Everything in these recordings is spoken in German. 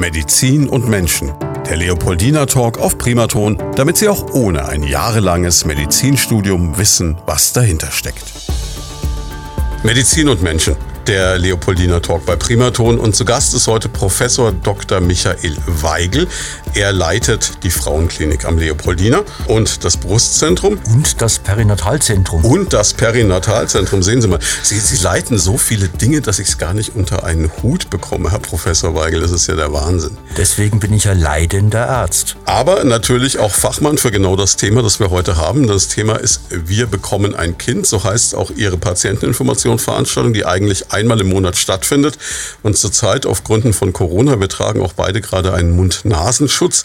Medizin und Menschen. Der Leopoldina Talk auf Primaton, damit Sie auch ohne ein jahrelanges Medizinstudium wissen, was dahinter steckt. Medizin und Menschen der Leopoldina Talk bei Primaton. Und zu Gast ist heute Professor Dr. Michael Weigel. Er leitet die Frauenklinik am Leopoldina und das Brustzentrum. Und das Perinatalzentrum. Und das Perinatalzentrum. Sehen Sie mal, Sie, Sie leiten so viele Dinge, dass ich es gar nicht unter einen Hut bekomme, Herr Professor Weigel. Das ist ja der Wahnsinn. Deswegen bin ich ja leidender Arzt. Aber natürlich auch Fachmann für genau das Thema, das wir heute haben. Das Thema ist Wir bekommen ein Kind. So heißt auch Ihre Patienteninformationsveranstaltung, die eigentlich einmal im Monat stattfindet. Und zurzeit auf Gründen von Corona, wir tragen auch beide gerade einen Mund-Nasenschutz,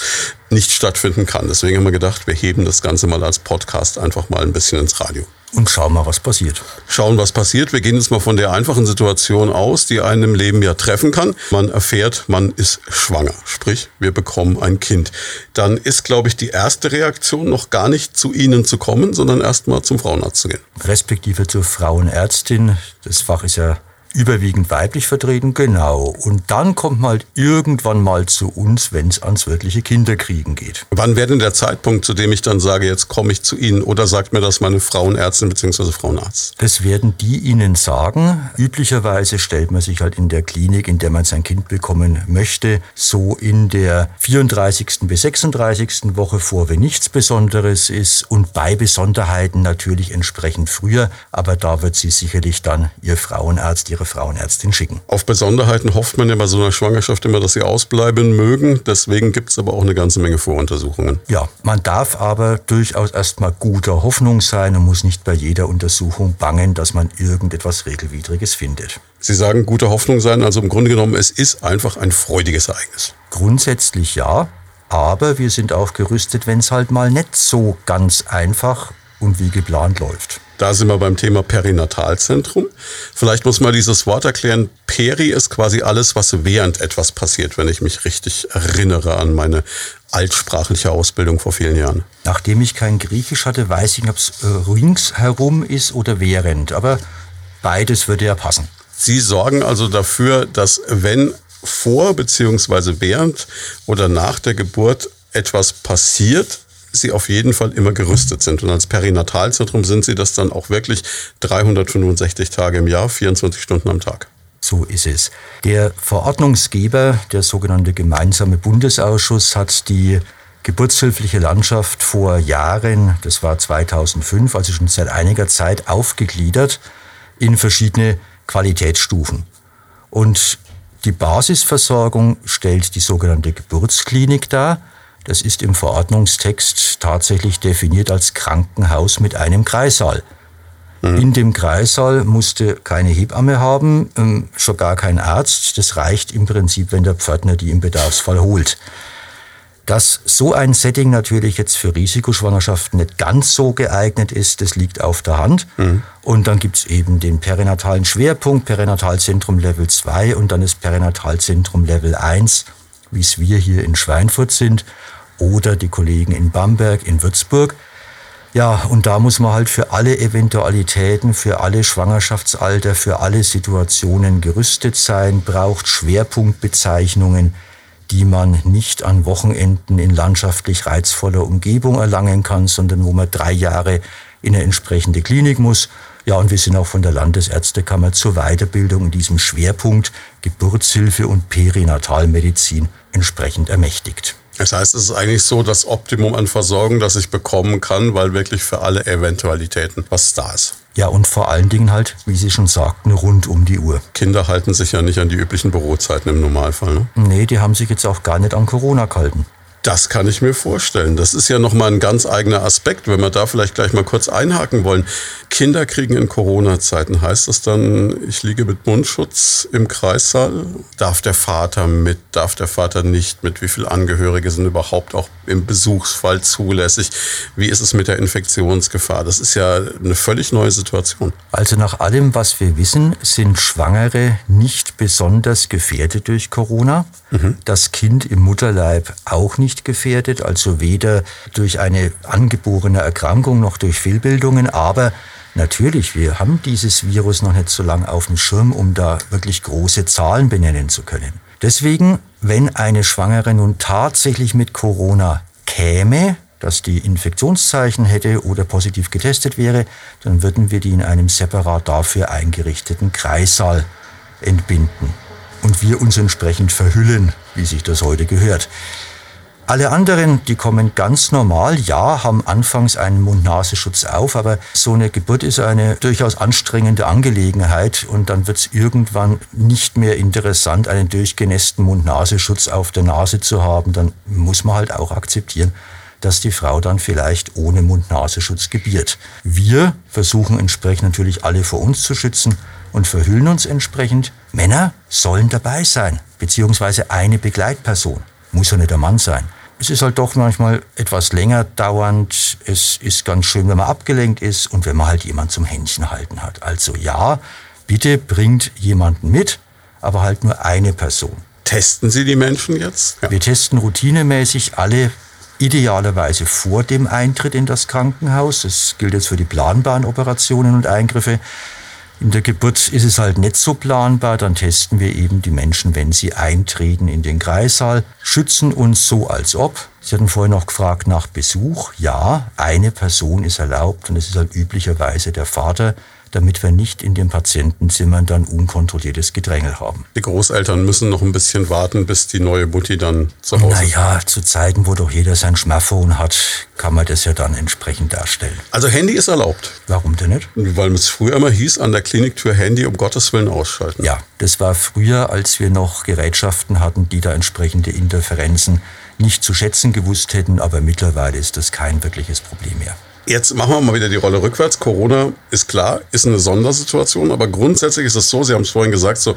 nicht stattfinden kann. Deswegen haben wir gedacht, wir heben das Ganze mal als Podcast einfach mal ein bisschen ins Radio. Und schauen mal, was passiert. Schauen, was passiert. Wir gehen jetzt mal von der einfachen Situation aus, die einen im Leben ja treffen kann. Man erfährt, man ist schwanger. Sprich, wir bekommen ein Kind. Dann ist, glaube ich, die erste Reaktion noch gar nicht zu Ihnen zu kommen, sondern erst mal zum Frauenarzt zu gehen. Respektive zur Frauenärztin. Das Fach ist ja überwiegend weiblich vertreten, genau. Und dann kommt man halt irgendwann mal zu uns, wenn es ans wirkliche Kinderkriegen geht. Wann wäre denn der Zeitpunkt, zu dem ich dann sage, jetzt komme ich zu Ihnen? Oder sagt mir das meine Frauenärztin bzw. Frauenarzt? Das werden die Ihnen sagen. Üblicherweise stellt man sich halt in der Klinik, in der man sein Kind bekommen möchte, so in der 34. bis 36. Woche vor, wenn nichts Besonderes ist. Und bei Besonderheiten natürlich entsprechend früher. Aber da wird Sie sicherlich dann Ihr Frauenarzt, Ihre Frauenärztin schicken. Auf Besonderheiten hofft man ja bei so einer Schwangerschaft immer, dass sie ausbleiben mögen. Deswegen gibt es aber auch eine ganze Menge Voruntersuchungen. Ja, man darf aber durchaus erstmal guter Hoffnung sein und muss nicht bei jeder Untersuchung bangen, dass man irgendetwas Regelwidriges findet. Sie sagen gute Hoffnung sein, also im Grunde genommen, es ist einfach ein freudiges Ereignis. Grundsätzlich ja, aber wir sind auch gerüstet, wenn es halt mal nicht so ganz einfach und wie geplant läuft. Da sind wir beim Thema Perinatalzentrum. Vielleicht muss man dieses Wort erklären. Peri ist quasi alles, was während etwas passiert, wenn ich mich richtig erinnere an meine altsprachliche Ausbildung vor vielen Jahren. Nachdem ich kein Griechisch hatte, weiß ich nicht, ob es äh, ringsherum ist oder während. Aber beides würde ja passen. Sie sorgen also dafür, dass wenn vor beziehungsweise während oder nach der Geburt etwas passiert, sie auf jeden Fall immer gerüstet sind. Und als Perinatalzentrum sind sie das dann auch wirklich 365 Tage im Jahr, 24 Stunden am Tag. So ist es. Der Verordnungsgeber, der sogenannte Gemeinsame Bundesausschuss, hat die geburtshilfliche Landschaft vor Jahren, das war 2005, also schon seit einiger Zeit, aufgegliedert in verschiedene Qualitätsstufen. Und die Basisversorgung stellt die sogenannte Geburtsklinik dar. Das ist im Verordnungstext tatsächlich definiert als Krankenhaus mit einem Kreissaal. Mhm. In dem Kreissaal musste keine Hebamme haben, ähm, schon gar kein Arzt. Das reicht im Prinzip, wenn der Pförtner die im Bedarfsfall holt. Dass so ein Setting natürlich jetzt für Risikoschwangerschaften nicht ganz so geeignet ist, das liegt auf der Hand. Mhm. Und dann gibt's eben den perinatalen Schwerpunkt, Perinatalzentrum Level 2 und dann das Perinatalzentrum Level 1, wie es wir hier in Schweinfurt sind oder die Kollegen in Bamberg, in Würzburg. Ja, und da muss man halt für alle Eventualitäten, für alle Schwangerschaftsalter, für alle Situationen gerüstet sein, braucht Schwerpunktbezeichnungen, die man nicht an Wochenenden in landschaftlich reizvoller Umgebung erlangen kann, sondern wo man drei Jahre in eine entsprechende Klinik muss. Ja, und wir sind auch von der Landesärztekammer zur Weiterbildung in diesem Schwerpunkt Geburtshilfe und Perinatalmedizin entsprechend ermächtigt. Das heißt, es ist eigentlich so das Optimum an Versorgung, das ich bekommen kann, weil wirklich für alle Eventualitäten was da ist. Ja, und vor allen Dingen halt, wie Sie schon sagten, rund um die Uhr. Kinder halten sich ja nicht an die üblichen Bürozeiten im Normalfall, ne? Nee, die haben sich jetzt auch gar nicht an Corona gehalten. Das kann ich mir vorstellen. Das ist ja nochmal ein ganz eigener Aspekt, wenn wir da vielleicht gleich mal kurz einhaken wollen. Kinder kriegen in Corona-Zeiten, heißt das dann, ich liege mit Mundschutz im Kreissaal? Darf der Vater mit, darf der Vater nicht mit? Wie viele Angehörige sind überhaupt auch im Besuchsfall zulässig? Wie ist es mit der Infektionsgefahr? Das ist ja eine völlig neue Situation. Also nach allem, was wir wissen, sind Schwangere nicht besonders gefährdet durch Corona. Mhm. Das Kind im Mutterleib auch nicht nicht gefährdet, also weder durch eine angeborene Erkrankung noch durch Fehlbildungen, aber Natürlich, wir haben dieses Virus noch nicht so lange auf dem Schirm, um da wirklich große Zahlen benennen zu können. Deswegen wenn eine Schwangere nun tatsächlich mit Corona käme, dass die Infektionszeichen hätte oder positiv getestet wäre, dann würden wir die in einem separat dafür eingerichteten Kreissaal entbinden und wir uns entsprechend verhüllen, wie sich das heute gehört. Alle anderen, die kommen ganz normal, ja, haben anfangs einen Mund-Nasenschutz auf, aber so eine Geburt ist eine durchaus anstrengende Angelegenheit und dann wird es irgendwann nicht mehr interessant, einen durchgenässten Mund-Nasenschutz auf der Nase zu haben. Dann muss man halt auch akzeptieren, dass die Frau dann vielleicht ohne Mund-Nasenschutz gebiert. Wir versuchen entsprechend natürlich alle vor uns zu schützen und verhüllen uns entsprechend. Männer sollen dabei sein, beziehungsweise eine Begleitperson. Muss ja nicht der Mann sein. Es ist halt doch manchmal etwas länger dauernd. Es ist ganz schön, wenn man abgelenkt ist und wenn man halt jemand zum Händchen halten hat. Also ja, bitte bringt jemanden mit, aber halt nur eine Person. Testen Sie die Menschen jetzt? Ja. Wir testen routinemäßig alle idealerweise vor dem Eintritt in das Krankenhaus. Das gilt jetzt für die planbaren Operationen und Eingriffe. In der Geburt ist es halt nicht so planbar, dann testen wir eben die Menschen, wenn sie eintreten in den Kreissaal, schützen uns so als ob. Sie hatten vorher noch gefragt nach Besuch. Ja, eine Person ist erlaubt und es ist halt üblicherweise der Vater damit wir nicht in den Patientenzimmern dann unkontrolliertes Gedränge haben. Die Großeltern müssen noch ein bisschen warten, bis die neue Mutti dann zu Hause ist. Naja, zu Zeiten, wo doch jeder sein Smartphone hat, kann man das ja dann entsprechend darstellen. Also Handy ist erlaubt. Warum denn nicht? Weil es früher immer hieß, an der Kliniktür Handy um Gottes Willen ausschalten. Ja, das war früher, als wir noch Gerätschaften hatten, die da entsprechende Interferenzen nicht zu schätzen gewusst hätten, aber mittlerweile ist das kein wirkliches Problem mehr. Jetzt machen wir mal wieder die Rolle rückwärts. Corona ist klar, ist eine Sondersituation, aber grundsätzlich ist es so, Sie haben es vorhin gesagt, so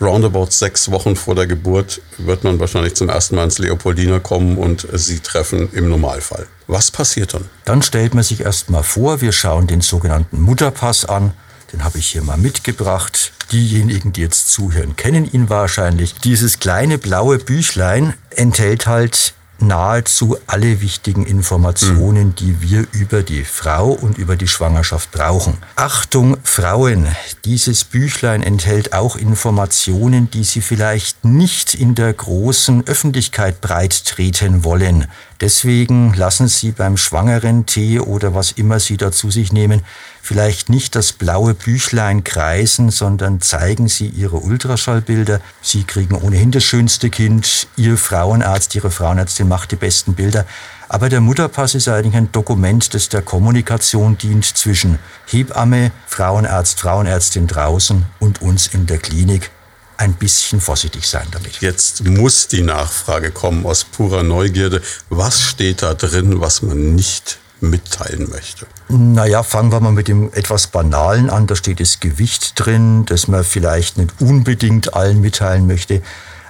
roundabout sechs Wochen vor der Geburt wird man wahrscheinlich zum ersten Mal ins Leopoldiner kommen und Sie treffen im Normalfall. Was passiert dann? Dann stellt man sich erst mal vor, wir schauen den sogenannten Mutterpass an. Den habe ich hier mal mitgebracht. Diejenigen, die jetzt zuhören, kennen ihn wahrscheinlich. Dieses kleine blaue Büchlein enthält halt nahezu alle wichtigen Informationen, die wir über die Frau und über die Schwangerschaft brauchen. Achtung, Frauen, dieses Büchlein enthält auch Informationen, die Sie vielleicht nicht in der großen Öffentlichkeit breit treten wollen. Deswegen lassen Sie beim schwangeren Tee oder was immer Sie dazu sich nehmen, vielleicht nicht das blaue Büchlein kreisen, sondern zeigen Sie Ihre Ultraschallbilder. Sie kriegen ohnehin das schönste Kind. Ihr Frauenarzt, Ihre Frauenärztin macht die besten Bilder. Aber der Mutterpass ist eigentlich ein Dokument, das der Kommunikation dient zwischen Hebamme, Frauenarzt, Frauenärztin draußen und uns in der Klinik. Ein bisschen vorsichtig sein damit. Jetzt muss die Nachfrage kommen aus purer Neugierde. Was steht da drin, was man nicht mitteilen möchte? Naja, fangen wir mal mit dem etwas Banalen an. Da steht das Gewicht drin, das man vielleicht nicht unbedingt allen mitteilen möchte.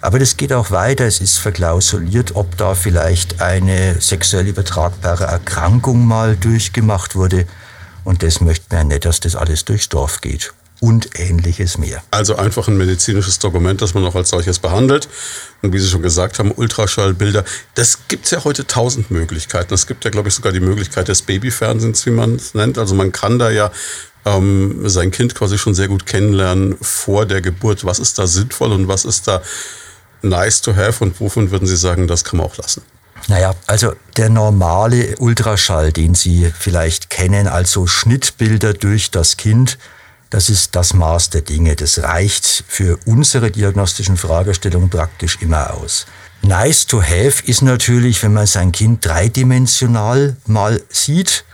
Aber das geht auch weiter. Es ist verklausuliert, ob da vielleicht eine sexuell übertragbare Erkrankung mal durchgemacht wurde. Und das möchte man ja nicht, dass das alles durchs Dorf geht und ähnliches mehr. Also einfach ein medizinisches Dokument, das man auch als solches behandelt. Und wie Sie schon gesagt haben, Ultraschallbilder. Das gibt es ja heute tausend Möglichkeiten. Es gibt ja, glaube ich, sogar die Möglichkeit des Babyfernsehens, wie man es nennt. Also man kann da ja ähm, sein Kind quasi schon sehr gut kennenlernen vor der Geburt. Was ist da sinnvoll und was ist da nice to have und wovon würden Sie sagen, das kann man auch lassen? Naja, also der normale Ultraschall, den Sie vielleicht kennen, also Schnittbilder durch das Kind, das ist das Maß der Dinge. Das reicht für unsere diagnostischen Fragestellungen praktisch immer aus. Nice to have ist natürlich, wenn man sein Kind dreidimensional mal sieht.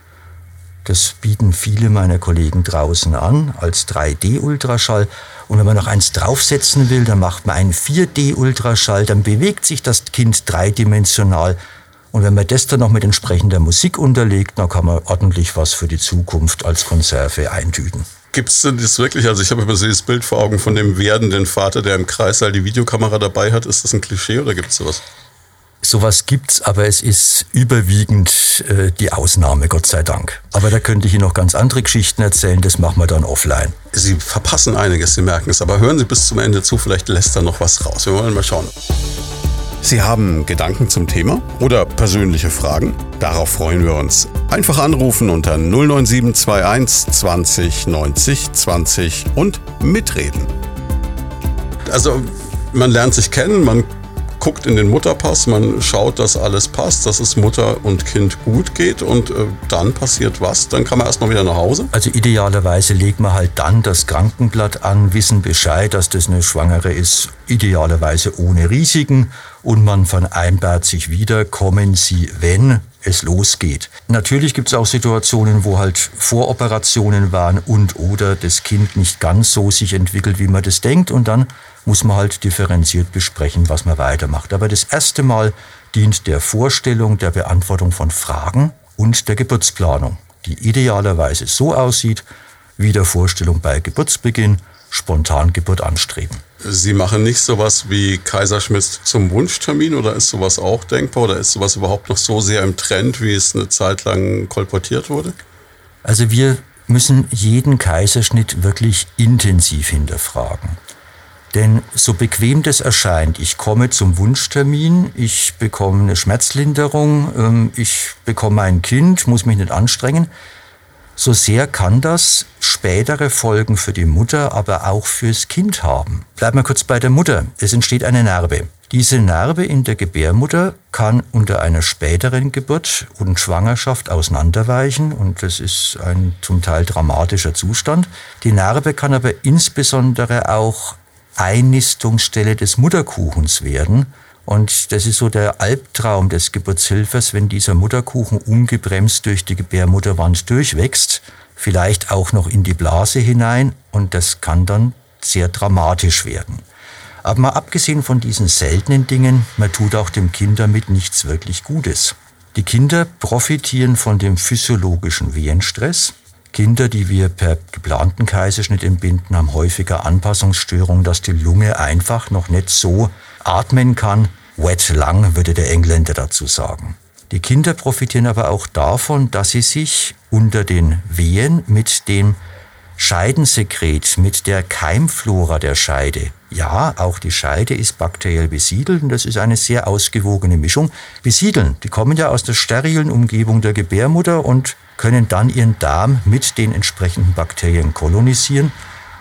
Das bieten viele meiner Kollegen draußen an als 3D-Ultraschall. Und wenn man noch eins draufsetzen will, dann macht man einen 4D-Ultraschall, dann bewegt sich das Kind dreidimensional. Und wenn man das dann noch mit entsprechender Musik unterlegt, dann kann man ordentlich was für die Zukunft als Konserve eintüten. Gibt es denn das wirklich? Also ich habe immer so dieses Bild vor Augen von dem werdenden Vater, der im Kreissaal die Videokamera dabei hat. Ist das ein Klischee oder gibt es sowas? Sowas gibt's, aber es ist überwiegend äh, die Ausnahme, Gott sei Dank. Aber da könnte ich Ihnen noch ganz andere Geschichten erzählen, das machen wir dann offline. Sie verpassen einiges, Sie merken es, aber hören Sie bis zum Ende zu, vielleicht lässt da noch was raus. Wir wollen mal schauen. Sie haben Gedanken zum Thema oder persönliche Fragen? Darauf freuen wir uns. Einfach anrufen unter 09721 20 90 20 und mitreden. Also man lernt sich kennen, man guckt in den Mutterpass, man schaut, dass alles passt, dass es Mutter und Kind gut geht und äh, dann passiert was? Dann kann man erstmal wieder nach Hause? Also idealerweise legt man halt dann das Krankenblatt an, wissen Bescheid, dass das eine Schwangere ist, idealerweise ohne Risiken und man vereinbart sich wieder, kommen Sie, wenn es losgeht. Natürlich gibt es auch Situationen, wo halt Voroperationen waren und oder das Kind nicht ganz so sich entwickelt, wie man das denkt und dann muss man halt differenziert besprechen, was man weitermacht. Aber das erste Mal dient der Vorstellung, der Beantwortung von Fragen und der Geburtsplanung, die idealerweise so aussieht, wie der Vorstellung bei Geburtsbeginn Spontangeburt anstreben. Sie machen nicht sowas wie Kaiserschmidt zum Wunschtermin oder ist sowas auch denkbar oder ist sowas überhaupt noch so sehr im Trend, wie es eine Zeit lang kolportiert wurde? Also wir müssen jeden Kaiserschnitt wirklich intensiv hinterfragen. Denn so bequem das erscheint, ich komme zum Wunschtermin, ich bekomme eine Schmerzlinderung, ähm, ich bekomme ein Kind, muss mich nicht anstrengen, so sehr kann das spätere Folgen für die Mutter, aber auch fürs Kind haben. Bleiben wir kurz bei der Mutter. Es entsteht eine Narbe. Diese Narbe in der Gebärmutter kann unter einer späteren Geburt und Schwangerschaft auseinanderweichen und das ist ein zum Teil dramatischer Zustand. Die Narbe kann aber insbesondere auch Einnistungsstelle des Mutterkuchens werden und das ist so der Albtraum des Geburtshilfers, wenn dieser Mutterkuchen ungebremst durch die Gebärmutterwand durchwächst, vielleicht auch noch in die Blase hinein und das kann dann sehr dramatisch werden. Aber mal abgesehen von diesen seltenen Dingen, man tut auch dem Kind damit nichts wirklich Gutes. Die Kinder profitieren von dem physiologischen Wehenstress. Kinder, die wir per geplanten Kaiserschnitt entbinden, haben häufiger Anpassungsstörungen, dass die Lunge einfach noch nicht so atmen kann. Wet lung würde der Engländer dazu sagen. Die Kinder profitieren aber auch davon, dass sie sich unter den Wehen mit dem Scheidensekret, mit der Keimflora der Scheide, ja, auch die Scheide ist bakteriell besiedelt und das ist eine sehr ausgewogene Mischung, besiedeln. Die kommen ja aus der sterilen Umgebung der Gebärmutter und können dann ihren Darm mit den entsprechenden Bakterien kolonisieren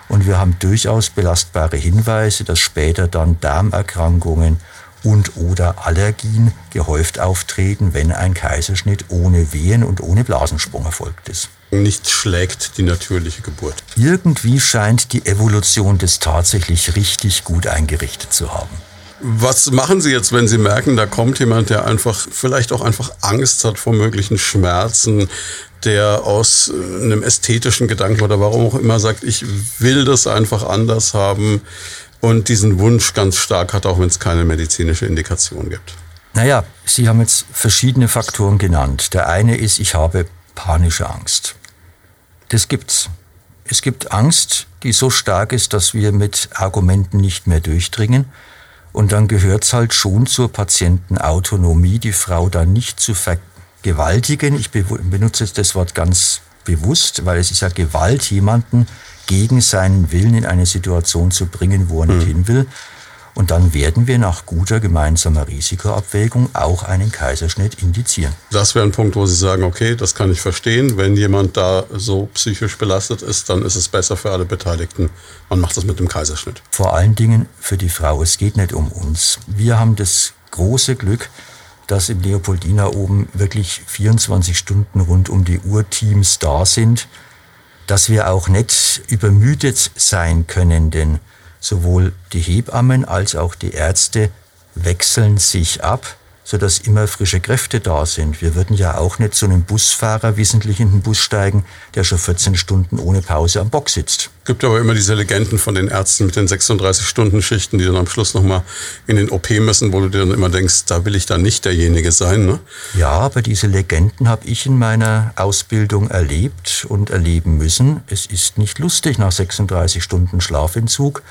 und wir haben durchaus belastbare Hinweise, dass später dann Darmerkrankungen und oder Allergien gehäuft auftreten, wenn ein Kaiserschnitt ohne Wehen und ohne Blasensprung erfolgt ist. Nicht schlägt die natürliche Geburt. Irgendwie scheint die Evolution das tatsächlich richtig gut eingerichtet zu haben. Was machen Sie jetzt, wenn Sie merken, da kommt jemand, der einfach, vielleicht auch einfach Angst hat vor möglichen Schmerzen, der aus äh, einem ästhetischen Gedanken oder warum auch immer sagt, ich will das einfach anders haben und diesen Wunsch ganz stark hat, auch wenn es keine medizinische Indikation gibt? Naja, Sie haben jetzt verschiedene Faktoren genannt. Der eine ist, ich habe panische Angst. Das gibt's. Es gibt Angst, die so stark ist, dass wir mit Argumenten nicht mehr durchdringen. Und dann gehört es halt schon zur Patientenautonomie, die Frau da nicht zu vergessen gewaltigen, ich benutze jetzt das Wort ganz bewusst, weil es ist ja Gewalt, jemanden gegen seinen Willen in eine Situation zu bringen, wo er nicht mhm. hin will. Und dann werden wir nach guter gemeinsamer Risikoabwägung auch einen Kaiserschnitt indizieren. Das wäre ein Punkt, wo Sie sagen, okay, das kann ich verstehen. Wenn jemand da so psychisch belastet ist, dann ist es besser für alle Beteiligten. Man macht das mit dem Kaiserschnitt. Vor allen Dingen für die Frau. Es geht nicht um uns. Wir haben das große Glück, dass im Leopoldina oben wirklich 24 Stunden rund um die Uhr Teams da sind, dass wir auch nicht übermüdet sein können, denn sowohl die Hebammen als auch die Ärzte wechseln sich ab sodass immer frische Kräfte da sind. Wir würden ja auch nicht zu einem Busfahrer wissentlich in den Bus steigen, der schon 14 Stunden ohne Pause am Bock sitzt. Es gibt aber immer diese Legenden von den Ärzten mit den 36-Stunden-Schichten, die dann am Schluss nochmal in den OP müssen, wo du dir dann immer denkst, da will ich dann nicht derjenige sein. Ne? Ja, aber diese Legenden habe ich in meiner Ausbildung erlebt und erleben müssen. Es ist nicht lustig nach 36 Stunden Schlafentzug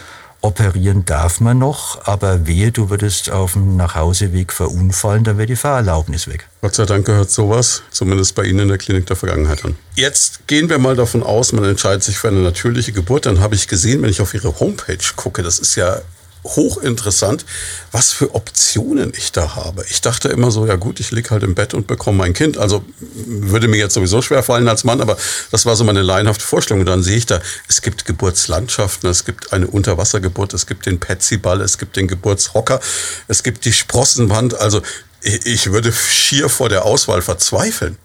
Operieren darf man noch, aber wehe, du würdest auf dem Nachhauseweg verunfallen, dann wäre die Fahrerlaubnis weg. Gott sei Dank gehört sowas, zumindest bei Ihnen in der Klinik der Vergangenheit an. Jetzt gehen wir mal davon aus, man entscheidet sich für eine natürliche Geburt. Dann habe ich gesehen, wenn ich auf Ihre Homepage gucke, das ist ja hochinteressant, was für Optionen ich da habe. Ich dachte immer so, ja gut, ich lieg halt im Bett und bekomme mein Kind. Also würde mir jetzt sowieso schwer fallen als Mann, aber das war so meine laienhafte Vorstellung. Und dann sehe ich da, es gibt Geburtslandschaften, es gibt eine Unterwassergeburt, es gibt den Petsyball, es gibt den Geburtshocker, es gibt die Sprossenwand. Also ich würde schier vor der Auswahl verzweifeln.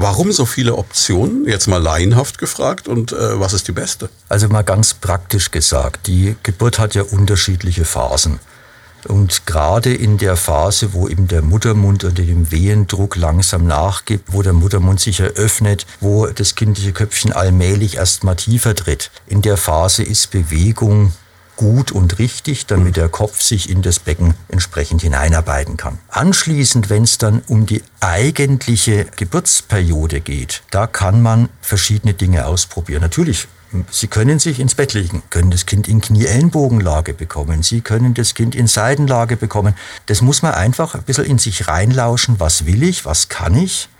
Warum so viele Optionen? Jetzt mal laienhaft gefragt und äh, was ist die beste? Also mal ganz praktisch gesagt, die Geburt hat ja unterschiedliche Phasen. Und gerade in der Phase, wo eben der Muttermund unter dem Wehendruck langsam nachgibt, wo der Muttermund sich eröffnet, wo das kindliche Köpfchen allmählich erst mal tiefer tritt, in der Phase ist Bewegung gut und richtig, damit der Kopf sich in das Becken entsprechend hineinarbeiten kann. Anschließend, wenn es dann um die eigentliche Geburtsperiode geht, da kann man verschiedene Dinge ausprobieren. Natürlich Sie können sich ins Bett legen, können das Kind in Knie-Ellenbogenlage bekommen, Sie können das Kind in Seitenlage bekommen. Das muss man einfach ein bisschen in sich reinlauschen, was will ich, was kann ich.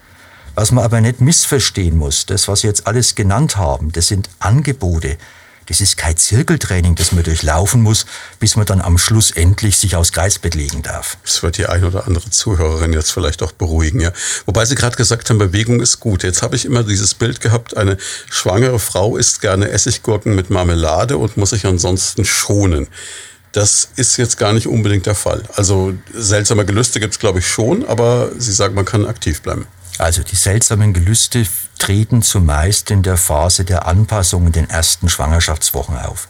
Was man aber nicht missverstehen muss, das, was Sie jetzt alles genannt haben, das sind Angebote. Das ist kein Zirkeltraining, das man durchlaufen muss, bis man dann am Schluss endlich sich aufs Kreisbett legen darf. Das wird die ein oder andere Zuhörerin jetzt vielleicht auch beruhigen, ja. Wobei Sie gerade gesagt haben, Bewegung ist gut. Jetzt habe ich immer dieses Bild gehabt, eine schwangere Frau isst gerne Essiggurken mit Marmelade und muss sich ansonsten schonen. Das ist jetzt gar nicht unbedingt der Fall. Also seltsame Gelüste gibt es, glaube ich, schon, aber Sie sagen, man kann aktiv bleiben. Also die seltsamen Gelüste treten zumeist in der Phase der Anpassung in den ersten Schwangerschaftswochen auf.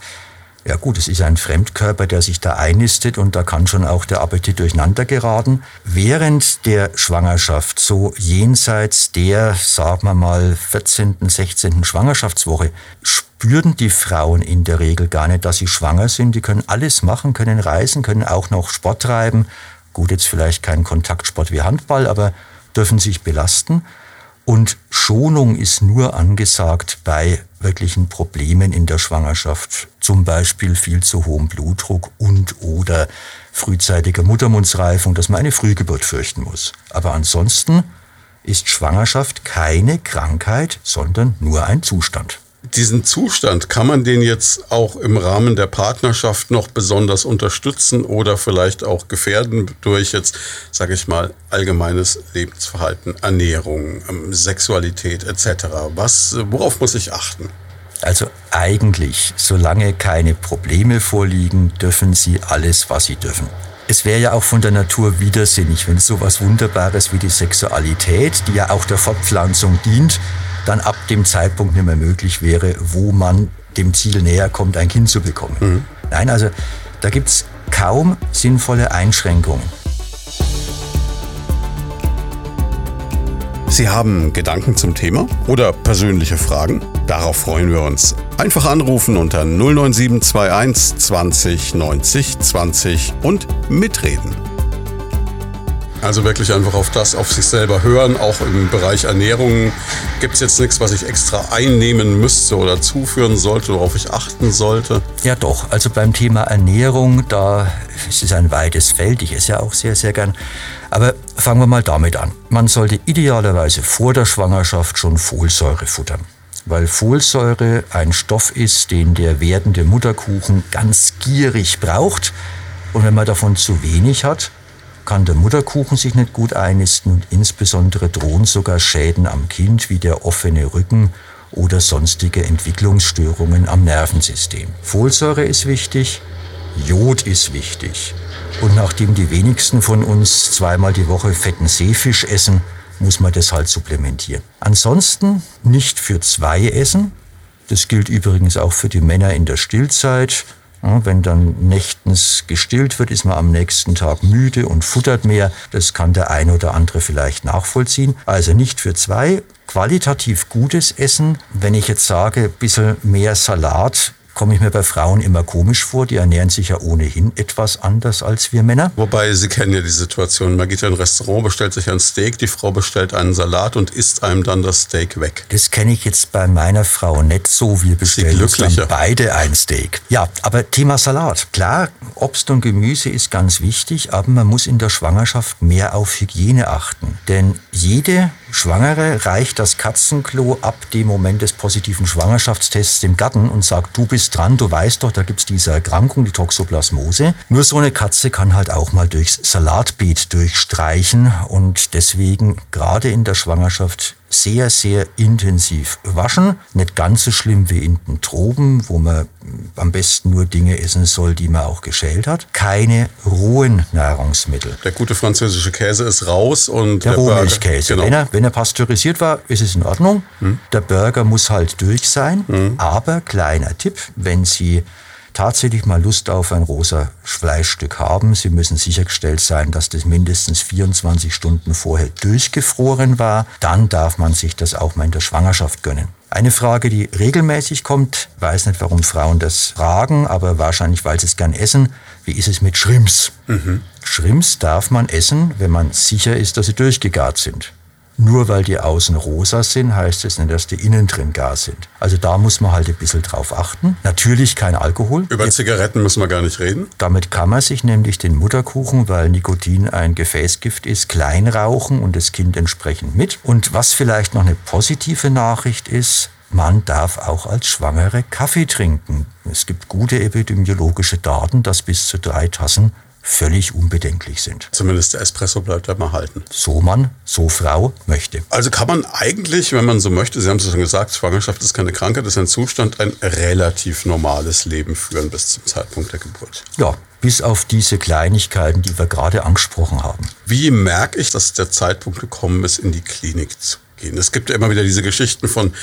Ja gut, es ist ein Fremdkörper, der sich da einnistet und da kann schon auch der Appetit durcheinander geraten. Während der Schwangerschaft, so jenseits der, sagen wir mal, 14., 16. Schwangerschaftswoche, spüren die Frauen in der Regel gar nicht, dass sie schwanger sind. Die können alles machen, können reisen, können auch noch Sport treiben. Gut, jetzt vielleicht kein Kontaktsport wie Handball, aber dürfen sich belasten. Und Schonung ist nur angesagt bei wirklichen Problemen in der Schwangerschaft, zum Beispiel viel zu hohem Blutdruck und oder frühzeitiger Muttermundsreifung, dass man eine Frühgeburt fürchten muss. Aber ansonsten ist Schwangerschaft keine Krankheit, sondern nur ein Zustand diesen Zustand, kann man den jetzt auch im Rahmen der Partnerschaft noch besonders unterstützen oder vielleicht auch gefährden durch jetzt, sage ich mal, allgemeines Lebensverhalten, Ernährung, ähm, Sexualität etc. Was, worauf muss ich achten? Also eigentlich, solange keine Probleme vorliegen, dürfen Sie alles, was Sie dürfen. Es wäre ja auch von der Natur widersinnig, wenn so was Wunderbares wie die Sexualität, die ja auch der Fortpflanzung dient, dann ab dem Zeitpunkt nicht mehr möglich wäre, wo man dem Ziel näher kommt, ein Kind zu bekommen. Mhm. Nein, also da gibt es kaum sinnvolle Einschränkungen. Sie haben Gedanken zum Thema oder persönliche Fragen? Darauf freuen wir uns. Einfach anrufen unter 09721 20 90 20 und mitreden. Also wirklich einfach auf das, auf sich selber hören. Auch im Bereich Ernährung gibt es jetzt nichts, was ich extra einnehmen müsste oder zuführen sollte, worauf ich achten sollte. Ja doch, also beim Thema Ernährung, da ist es ein weites Feld. Ich esse ja auch sehr, sehr gern. Aber fangen wir mal damit an. Man sollte idealerweise vor der Schwangerschaft schon Folsäure futtern weil Folsäure ein Stoff ist, den der werdende Mutterkuchen ganz gierig braucht. Und wenn man davon zu wenig hat, kann der Mutterkuchen sich nicht gut einnisten und insbesondere drohen sogar Schäden am Kind wie der offene Rücken oder sonstige Entwicklungsstörungen am Nervensystem. Folsäure ist wichtig, Jod ist wichtig. Und nachdem die wenigsten von uns zweimal die Woche fetten Seefisch essen, muss man das halt supplementieren. Ansonsten nicht für zwei essen. Das gilt übrigens auch für die Männer in der Stillzeit. Wenn dann nächtens gestillt wird, ist man am nächsten Tag müde und futtert mehr. Das kann der eine oder andere vielleicht nachvollziehen. Also nicht für zwei. Qualitativ gutes Essen. Wenn ich jetzt sage, ein bisschen mehr Salat, komme ich mir bei Frauen immer komisch vor. Die ernähren sich ja ohnehin etwas anders als wir Männer. Wobei, Sie kennen ja die Situation. Man geht in ein Restaurant, bestellt sich ein Steak, die Frau bestellt einen Salat und isst einem dann das Steak weg. Das kenne ich jetzt bei meiner Frau nicht so. Wir bestellen uns dann beide ein Steak. Ja, aber Thema Salat. Klar, Obst und Gemüse ist ganz wichtig, aber man muss in der Schwangerschaft mehr auf Hygiene achten. Denn jede Schwangere reicht das Katzenklo ab dem Moment des positiven Schwangerschaftstests dem Gatten und sagt, du bist dran, du weißt doch, da gibt's diese Erkrankung, die Toxoplasmose. Nur so eine Katze kann halt auch mal durchs Salatbeet durchstreichen und deswegen gerade in der Schwangerschaft sehr, sehr intensiv waschen. Nicht ganz so schlimm wie in den Tropen, wo man am besten nur Dinge essen soll, die man auch geschält hat. Keine rohen Nahrungsmittel. Der gute französische Käse ist raus und der, der Rohmilchkäse. Genau. Wenn, er, wenn er pasteurisiert war, ist es in Ordnung. Hm. Der Burger muss halt durch sein. Hm. Aber kleiner Tipp, wenn Sie tatsächlich mal Lust auf ein rosa Fleischstück haben. Sie müssen sichergestellt sein, dass das mindestens 24 Stunden vorher durchgefroren war. Dann darf man sich das auch mal in der Schwangerschaft gönnen. Eine Frage, die regelmäßig kommt, weiß nicht, warum Frauen das fragen, aber wahrscheinlich, weil sie es gern essen. Wie ist es mit Shrimps? Mhm. Shrimps darf man essen, wenn man sicher ist, dass sie durchgegart sind. Nur weil die außen rosa sind, heißt es nicht, dass die innen drin gar sind. Also da muss man halt ein bisschen drauf achten. Natürlich kein Alkohol. Über Zigaretten müssen wir gar nicht reden. Damit kann man sich nämlich den Mutterkuchen, weil Nikotin ein Gefäßgift ist, klein rauchen und das Kind entsprechend mit. Und was vielleicht noch eine positive Nachricht ist, man darf auch als Schwangere Kaffee trinken. Es gibt gute epidemiologische Daten, dass bis zu drei Tassen völlig unbedenklich sind. Zumindest der Espresso bleibt ja mal halten. So Mann, so Frau möchte. Also kann man eigentlich, wenn man so möchte, Sie haben es schon gesagt, Schwangerschaft ist keine Krankheit, ist ein Zustand, ein relativ normales Leben führen bis zum Zeitpunkt der Geburt. Ja, bis auf diese Kleinigkeiten, die wir gerade angesprochen haben. Wie merke ich, dass der Zeitpunkt gekommen ist, in die Klinik zu gehen? Es gibt ja immer wieder diese Geschichten von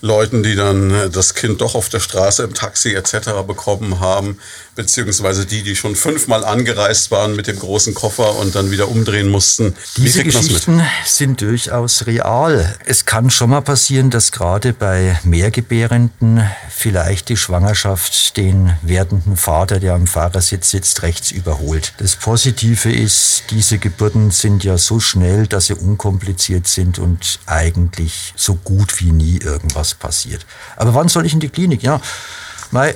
Leuten, die dann äh, das Kind doch auf der Straße im Taxi etc. bekommen haben, beziehungsweise die, die schon fünfmal angereist waren mit dem großen Koffer und dann wieder umdrehen mussten. Diese Geschichten sind durchaus real. Es kann schon mal passieren, dass gerade bei Mehrgebärenden vielleicht die Schwangerschaft den werdenden Vater, der am Fahrersitz sitzt, rechts überholt. Das Positive ist, diese Geburten sind ja so schnell, dass sie unkompliziert sind und eigentlich so gut wie nie irgendwas passiert. Aber wann soll ich in die Klinik? Ja,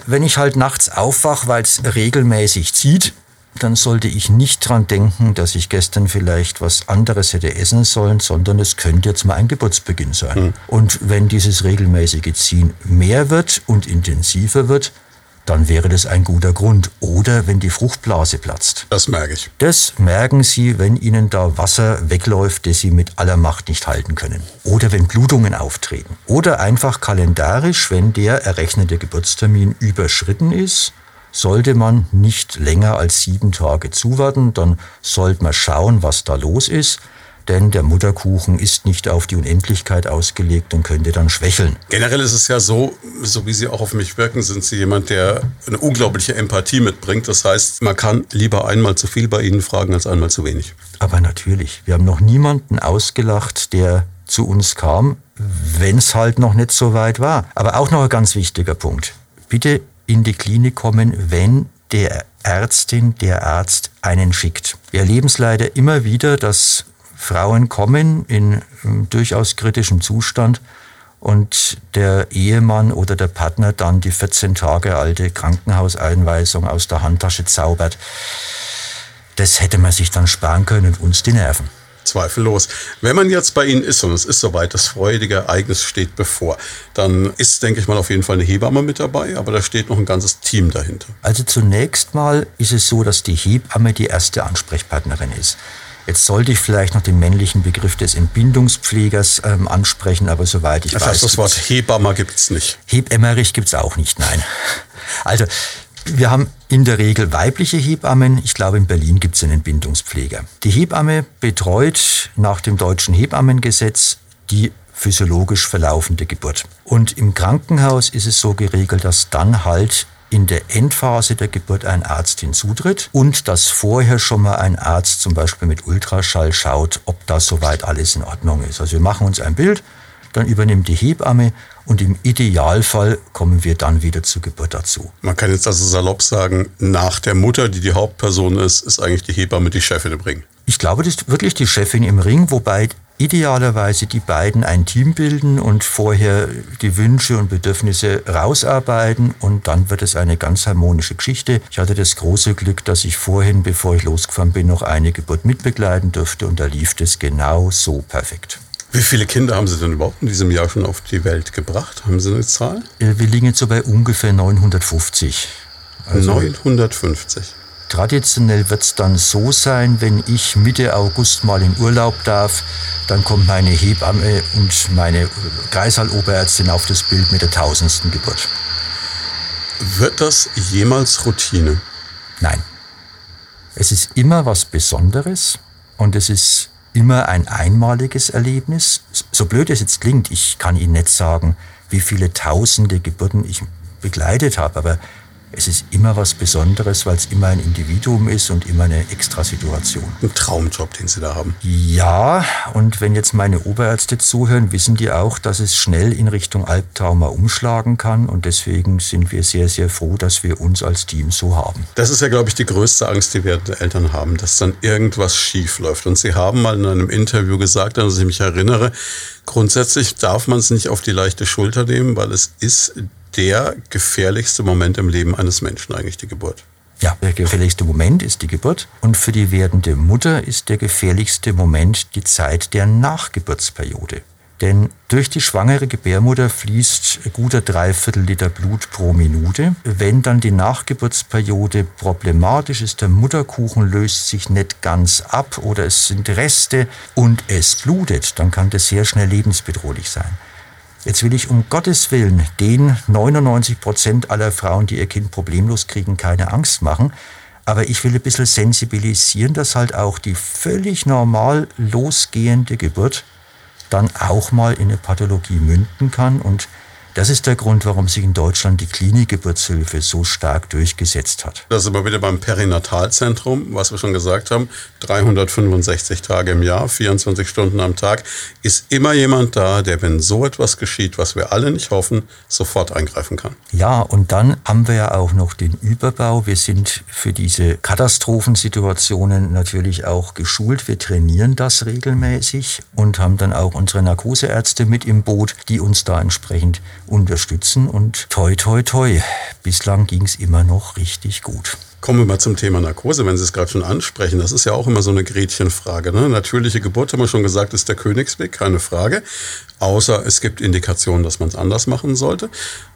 wenn ich halt nachts aufwache, weil es regelmäßig zieht, dann sollte ich nicht dran denken, dass ich gestern vielleicht was anderes hätte essen sollen, sondern es könnte jetzt mal ein Geburtsbeginn sein. Mhm. Und wenn dieses regelmäßige Ziehen mehr wird und intensiver wird, dann wäre das ein guter Grund. Oder wenn die Fruchtblase platzt. Das merke ich. Das merken Sie, wenn Ihnen da Wasser wegläuft, das Sie mit aller Macht nicht halten können. Oder wenn Blutungen auftreten. Oder einfach kalendarisch, wenn der errechnete Geburtstermin überschritten ist sollte man nicht länger als sieben Tage zuwarten, dann sollte man schauen, was da los ist denn der Mutterkuchen ist nicht auf die Unendlichkeit ausgelegt und könnte dann schwächeln. Generell ist es ja so, so wie Sie auch auf mich wirken, sind Sie jemand, der eine unglaubliche Empathie mitbringt. Das heißt, man kann lieber einmal zu viel bei Ihnen fragen als einmal zu wenig. Aber natürlich, wir haben noch niemanden ausgelacht, der zu uns kam, wenn es halt noch nicht so weit war. Aber auch noch ein ganz wichtiger Punkt. Bitte in die Klinik kommen, wenn der Ärztin, der Arzt einen schickt. Wir erleben es leider immer wieder, dass Frauen kommen in durchaus kritischem Zustand und der Ehemann oder der Partner dann die 14 Tage alte Krankenhauseinweisung aus der Handtasche zaubert. Das hätte man sich dann sparen können und uns die Nerven. Zweifellos. Wenn man jetzt bei Ihnen ist und es ist soweit, das freudige Ereignis steht bevor, dann ist, denke ich mal, auf jeden Fall eine Hebamme mit dabei, aber da steht noch ein ganzes Team dahinter. Also zunächst mal ist es so, dass die Hebamme die erste Ansprechpartnerin ist. Jetzt sollte ich vielleicht noch den männlichen Begriff des Entbindungspflegers ähm, ansprechen, aber soweit ich das heißt, weiß. Das Wort Hebamme gibt es nicht. Hebemmerich gibt es auch nicht, nein. Also, wir haben in der Regel weibliche Hebammen. Ich glaube, in Berlin gibt es einen Entbindungspfleger. Die Hebamme betreut nach dem deutschen Hebammengesetz die physiologisch verlaufende Geburt. Und im Krankenhaus ist es so geregelt, dass dann halt in der Endphase der Geburt ein Arzt hinzutritt und dass vorher schon mal ein Arzt zum Beispiel mit Ultraschall schaut, ob da soweit alles in Ordnung ist. Also wir machen uns ein Bild, dann übernimmt die Hebamme und im Idealfall kommen wir dann wieder zur Geburt dazu. Man kann jetzt also salopp sagen, nach der Mutter, die die Hauptperson ist, ist eigentlich die Hebamme die Chefin im Ring. Ich glaube, das ist wirklich die Chefin im Ring, wobei idealerweise die beiden ein Team bilden und vorher die Wünsche und Bedürfnisse rausarbeiten und dann wird es eine ganz harmonische Geschichte. Ich hatte das große Glück, dass ich vorhin, bevor ich losgefahren bin, noch eine Geburt mitbegleiten durfte und da lief es genau so perfekt. Wie viele Kinder haben Sie denn überhaupt in diesem Jahr schon auf die Welt gebracht? Haben Sie eine Zahl? Äh, wir liegen jetzt so bei ungefähr 950. Also 950. Traditionell wird es dann so sein, wenn ich Mitte August mal in Urlaub darf, dann kommt meine Hebamme und meine Kreisaloberärztin auf das Bild mit der tausendsten Geburt. Wird das jemals Routine? Nein. Es ist immer was Besonderes und es ist immer ein einmaliges Erlebnis. So blöd es jetzt klingt, ich kann Ihnen nicht sagen, wie viele tausende Geburten ich begleitet habe, aber es ist immer was Besonderes, weil es immer ein Individuum ist und immer eine Extrasituation. Ein Traumjob, den Sie da haben. Ja, und wenn jetzt meine Oberärzte zuhören, wissen die auch, dass es schnell in Richtung Albtrauma umschlagen kann. Und deswegen sind wir sehr, sehr froh, dass wir uns als Team so haben. Das ist ja, glaube ich, die größte Angst, die wir Eltern haben, dass dann irgendwas schief läuft. Und Sie haben mal in einem Interview gesagt, an das ich mich erinnere, grundsätzlich darf man es nicht auf die leichte Schulter nehmen, weil es ist der gefährlichste Moment im Leben eines Menschen eigentlich die Geburt. Ja, der gefährlichste Moment ist die Geburt und für die werdende Mutter ist der gefährlichste Moment die Zeit der Nachgeburtsperiode. Denn durch die schwangere Gebärmutter fließt guter Dreiviertel Liter Blut pro Minute. Wenn dann die Nachgeburtsperiode problematisch ist, der Mutterkuchen löst sich nicht ganz ab oder es sind Reste und es blutet, dann kann das sehr schnell lebensbedrohlich sein. Jetzt will ich um Gottes Willen den 99 Prozent aller Frauen, die ihr Kind problemlos kriegen, keine Angst machen. Aber ich will ein bisschen sensibilisieren, dass halt auch die völlig normal losgehende Geburt dann auch mal in eine Pathologie münden kann und das ist der Grund, warum sich in Deutschland die Klinikgeburtshilfe so stark durchgesetzt hat. Das ist aber wieder beim Perinatalzentrum, was wir schon gesagt haben, 365 Tage im Jahr, 24 Stunden am Tag, ist immer jemand da, der, wenn so etwas geschieht, was wir alle nicht hoffen, sofort eingreifen kann. Ja, und dann haben wir ja auch noch den Überbau. Wir sind für diese Katastrophensituationen natürlich auch geschult. Wir trainieren das regelmäßig und haben dann auch unsere Narkoseärzte mit im Boot, die uns da entsprechend unterstützen und toi, toi, toi. Bislang ging es immer noch richtig gut. Kommen wir mal zum Thema Narkose, wenn Sie es gerade schon ansprechen. Das ist ja auch immer so eine Gretchenfrage. Ne? Natürliche Geburt, haben wir schon gesagt, ist der Königsweg, keine Frage. Außer es gibt Indikationen, dass man es anders machen sollte.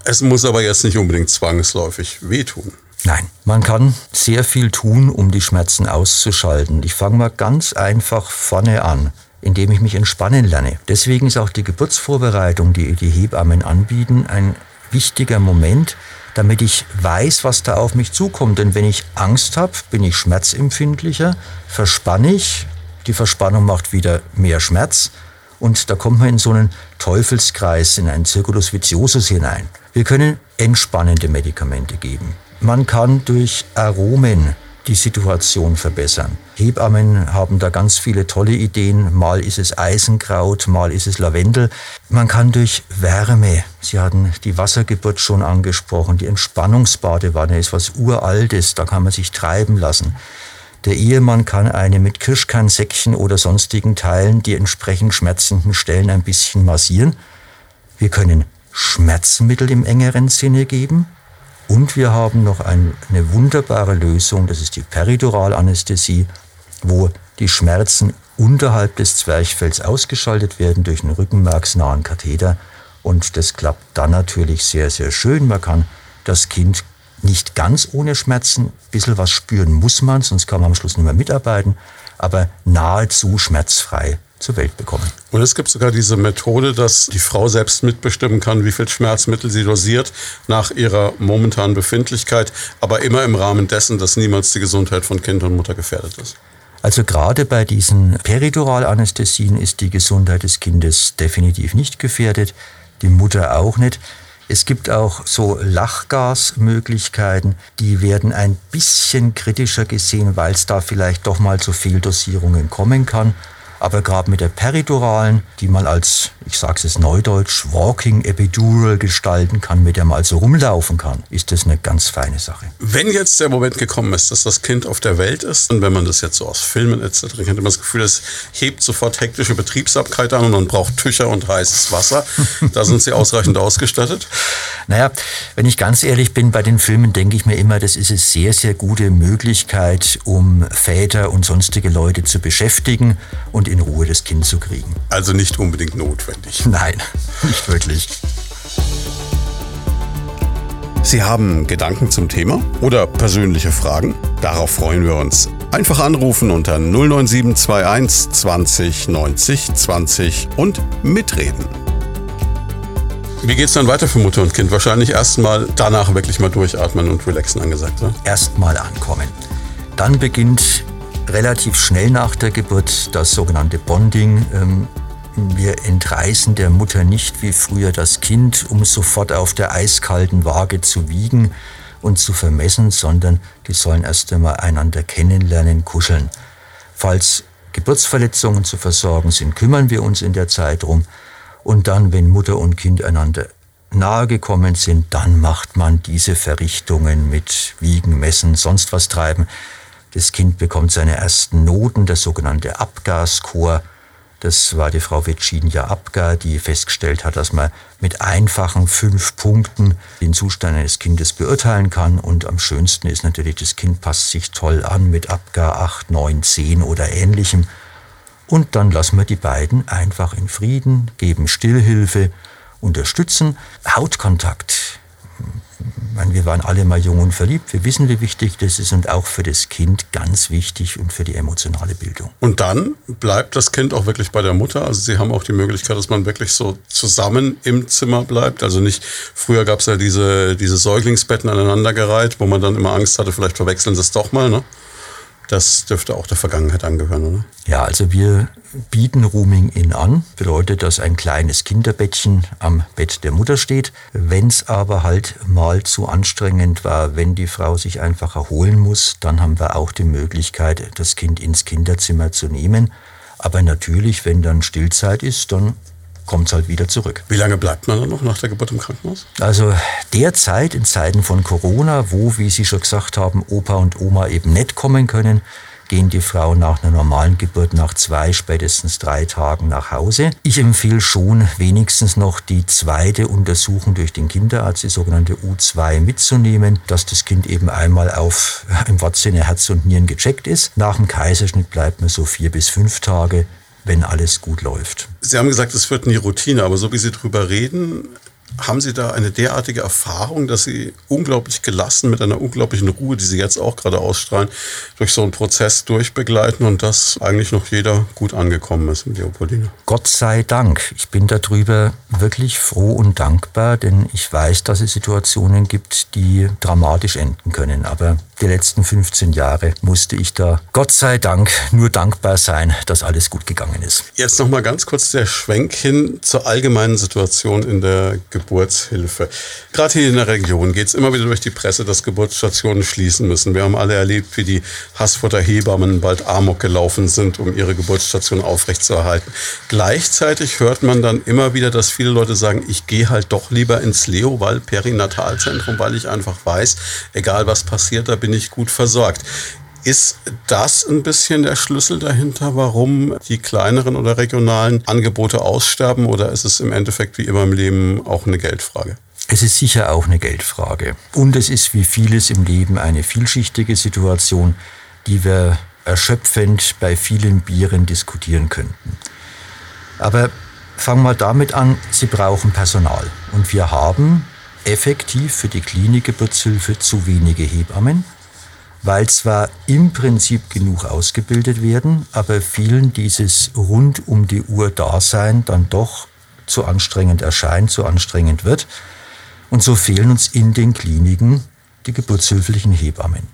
Es muss aber jetzt nicht unbedingt zwangsläufig wehtun. Nein, man kann sehr viel tun, um die Schmerzen auszuschalten. Ich fange mal ganz einfach vorne an indem ich mich entspannen lerne. Deswegen ist auch die Geburtsvorbereitung, die die Hebammen anbieten, ein wichtiger Moment, damit ich weiß, was da auf mich zukommt. Denn wenn ich Angst habe, bin ich schmerzempfindlicher, verspanne ich, die Verspannung macht wieder mehr Schmerz und da kommt man in so einen Teufelskreis, in einen Circulus viciosus hinein. Wir können entspannende Medikamente geben. Man kann durch Aromen die Situation verbessern. Hebammen haben da ganz viele tolle Ideen. Mal ist es Eisenkraut, mal ist es Lavendel. Man kann durch Wärme, Sie hatten die Wassergeburt schon angesprochen, die Entspannungsbadewanne ist was Uraltes, da kann man sich treiben lassen. Der Ehemann kann eine mit Kirschkernsäckchen oder sonstigen Teilen die entsprechend schmerzenden Stellen ein bisschen massieren. Wir können Schmerzmittel im engeren Sinne geben. Und wir haben noch ein, eine wunderbare Lösung, das ist die Periduralanästhesie, wo die Schmerzen unterhalb des Zwerchfells ausgeschaltet werden durch einen rückenmarksnahen Katheter. Und das klappt dann natürlich sehr, sehr schön. Man kann das Kind nicht ganz ohne Schmerzen, ein bisschen was spüren muss man, sonst kann man am Schluss nicht mehr mitarbeiten, aber nahezu schmerzfrei zur Welt bekommen. Und es gibt sogar diese Methode, dass die Frau selbst mitbestimmen kann, wie viel Schmerzmittel sie dosiert nach ihrer momentanen Befindlichkeit, aber immer im Rahmen dessen, dass niemals die Gesundheit von Kind und Mutter gefährdet ist. Also gerade bei diesen Periduralanästhesien ist die Gesundheit des Kindes definitiv nicht gefährdet, die Mutter auch nicht. Es gibt auch so Lachgasmöglichkeiten, die werden ein bisschen kritischer gesehen, weil es da vielleicht doch mal zu Fehldosierungen kommen kann. Aber gerade mit der periduralen, die man als, ich sage es neudeutsch, Walking Epidural gestalten kann, mit der man also rumlaufen kann, ist das eine ganz feine Sache. Wenn jetzt der Moment gekommen ist, dass das Kind auf der Welt ist, und wenn man das jetzt so aus Filmen etc., kennt man das Gefühl, es hebt sofort hektische Betriebsamkeit an und man braucht Tücher und heißes Wasser. da sind sie ausreichend ausgestattet. Naja, wenn ich ganz ehrlich bin, bei den Filmen denke ich mir immer, das ist eine sehr, sehr gute Möglichkeit, um Väter und sonstige Leute zu beschäftigen und in Ruhe das Kind zu kriegen. Also nicht unbedingt notwendig. Nein, nicht wirklich. Sie haben Gedanken zum Thema oder persönliche Fragen? Darauf freuen wir uns. Einfach anrufen unter 09721 20 90 20 und mitreden. Wie geht es dann weiter für Mutter und Kind? Wahrscheinlich erstmal danach wirklich mal durchatmen und relaxen angesagt, oder? Erstmal ankommen. Dann beginnt relativ schnell nach der Geburt das sogenannte Bonding. Ähm, wir entreißen der Mutter nicht wie früher das Kind, um sofort auf der eiskalten Waage zu wiegen und zu vermessen, sondern die sollen erst einmal einander kennenlernen, kuscheln. Falls Geburtsverletzungen zu versorgen sind, kümmern wir uns in der Zeit drum. Und dann, wenn Mutter und Kind einander nahe gekommen sind, dann macht man diese Verrichtungen mit Wiegen, Messen, sonst was treiben. Das Kind bekommt seine ersten Noten, das sogenannte Abgaschor. Das war die Frau Virginia Abgar, die festgestellt hat, dass man mit einfachen fünf Punkten den Zustand eines Kindes beurteilen kann. Und am schönsten ist natürlich, das Kind passt sich toll an mit Abgar 8, 9, 10 oder ähnlichem. Und dann lassen wir die beiden einfach in Frieden, geben Stillhilfe, unterstützen. Hautkontakt meine, wir waren alle mal jung und verliebt. Wir wissen, wie wichtig das ist und auch für das Kind ganz wichtig und für die emotionale Bildung. Und dann bleibt das Kind auch wirklich bei der Mutter. Also Sie haben auch die Möglichkeit, dass man wirklich so zusammen im Zimmer bleibt. Also nicht, früher gab es ja diese, diese Säuglingsbetten aneinandergereiht, wo man dann immer Angst hatte, vielleicht verwechseln sie es doch mal. Ne? Das dürfte auch der Vergangenheit angehören, oder? Ja, also wir bieten Rooming In an. Bedeutet, dass ein kleines Kinderbettchen am Bett der Mutter steht. Wenn es aber halt mal zu anstrengend war, wenn die Frau sich einfach erholen muss, dann haben wir auch die Möglichkeit, das Kind ins Kinderzimmer zu nehmen. Aber natürlich, wenn dann Stillzeit ist, dann kommt es halt wieder zurück. Wie lange bleibt man dann noch nach der Geburt im Krankenhaus? Also derzeit in Zeiten von Corona, wo, wie Sie schon gesagt haben, Opa und Oma eben nicht kommen können, gehen die Frauen nach einer normalen Geburt nach zwei, spätestens drei Tagen nach Hause. Ich empfehle schon, wenigstens noch die zweite Untersuchung durch den Kinderarzt, die sogenannte U2, mitzunehmen, dass das Kind eben einmal auf im Wortsinne Herz und Nieren gecheckt ist. Nach dem Kaiserschnitt bleibt man so vier bis fünf Tage wenn alles gut läuft. Sie haben gesagt, es wird nie Routine, aber so wie Sie drüber reden, haben Sie da eine derartige Erfahrung, dass Sie unglaublich gelassen mit einer unglaublichen Ruhe, die Sie jetzt auch gerade ausstrahlen, durch so einen Prozess durchbegleiten und dass eigentlich noch jeder gut angekommen ist mit Leopoldine? Gott sei Dank. Ich bin darüber wirklich froh und dankbar, denn ich weiß, dass es Situationen gibt, die dramatisch enden können. Aber die letzten 15 Jahre musste ich da Gott sei Dank nur dankbar sein, dass alles gut gegangen ist. Jetzt noch mal ganz kurz der Schwenk hin zur allgemeinen Situation in der Geburtshilfe. Gerade hier in der Region geht es immer wieder durch die Presse, dass Geburtsstationen schließen müssen. Wir haben alle erlebt, wie die Haßfutter Hebammen bald Amok gelaufen sind, um ihre Geburtsstation aufrechtzuerhalten. Gleichzeitig hört man dann immer wieder, dass viele Leute sagen, ich gehe halt doch lieber ins Leo, weil Perinatalzentrum, weil ich einfach weiß, egal was passiert, da bin nicht gut versorgt. Ist das ein bisschen der Schlüssel dahinter, warum die kleineren oder regionalen Angebote aussterben oder ist es im Endeffekt wie immer im Leben auch eine Geldfrage? Es ist sicher auch eine Geldfrage. Und es ist wie vieles im Leben eine vielschichtige Situation, die wir erschöpfend bei vielen Bieren diskutieren könnten. Aber fangen wir damit an, Sie brauchen Personal. Und wir haben effektiv für die Klinikgeburtshilfe zu wenige Hebammen weil zwar im Prinzip genug ausgebildet werden, aber vielen dieses rund um die Uhr Dasein dann doch zu anstrengend erscheint, zu anstrengend wird. Und so fehlen uns in den Kliniken die geburtshilflichen Hebammen.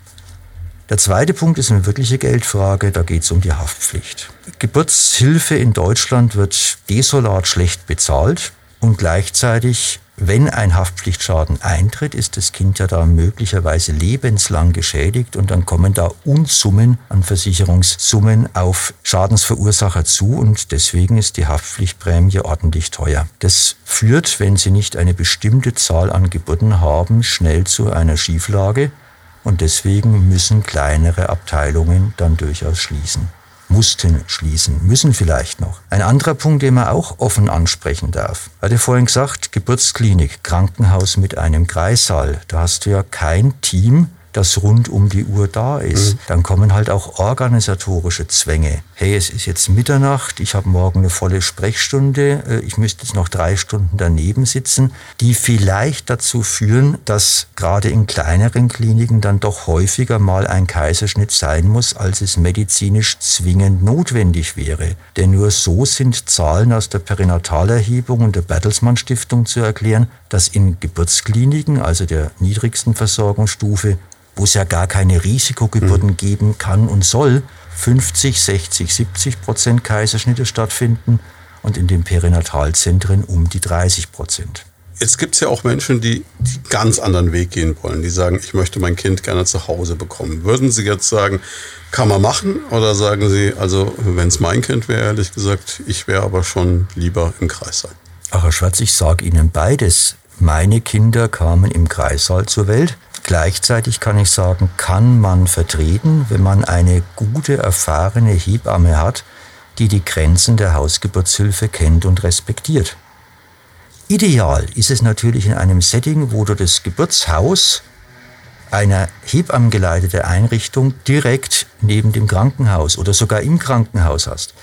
Der zweite Punkt ist eine wirkliche Geldfrage, da geht es um die Haftpflicht. Geburtshilfe in Deutschland wird desolat schlecht bezahlt und gleichzeitig wenn ein Haftpflichtschaden eintritt, ist das Kind ja da möglicherweise lebenslang geschädigt und dann kommen da Unsummen an Versicherungssummen auf Schadensverursacher zu und deswegen ist die Haftpflichtprämie ordentlich teuer. Das führt, wenn Sie nicht eine bestimmte Zahl an Geburten haben, schnell zu einer Schieflage und deswegen müssen kleinere Abteilungen dann durchaus schließen mussten schließen, müssen vielleicht noch. Ein anderer Punkt, den man auch offen ansprechen darf. Ich hatte vorhin gesagt, Geburtsklinik, Krankenhaus mit einem Kreissaal. Da hast du ja kein Team, das rund um die Uhr da ist. Mhm. Dann kommen halt auch organisatorische Zwänge. Hey, es ist jetzt Mitternacht, ich habe morgen eine volle Sprechstunde, äh, ich müsste jetzt noch drei Stunden daneben sitzen, die vielleicht dazu führen, dass gerade in kleineren Kliniken dann doch häufiger mal ein Kaiserschnitt sein muss, als es medizinisch zwingend notwendig wäre. Denn nur so sind Zahlen aus der Perinatalerhebung und der Bertelsmann Stiftung zu erklären, dass in Geburtskliniken, also der niedrigsten Versorgungsstufe, wo es ja gar keine Risikogeburten mhm. geben kann und soll, 50, 60, 70 Prozent Kaiserschnitte stattfinden und in den Perinatalzentren um die 30 Prozent. Jetzt gibt es ja auch Menschen, die, die ganz anderen Weg gehen wollen. Die sagen, ich möchte mein Kind gerne zu Hause bekommen. Würden Sie jetzt sagen, kann man machen? Oder sagen Sie, also wenn es mein Kind wäre, ehrlich gesagt, ich wäre aber schon lieber im Kreissaal? Ach, Herr Schwarz, ich sage Ihnen beides. Meine Kinder kamen im Kreissaal zur Welt. Gleichzeitig kann ich sagen, kann man vertreten, wenn man eine gute, erfahrene Hebamme hat, die die Grenzen der Hausgeburtshilfe kennt und respektiert. Ideal ist es natürlich in einem Setting, wo du das Geburtshaus einer hebammengeleiteten Einrichtung direkt neben dem Krankenhaus oder sogar im Krankenhaus hast.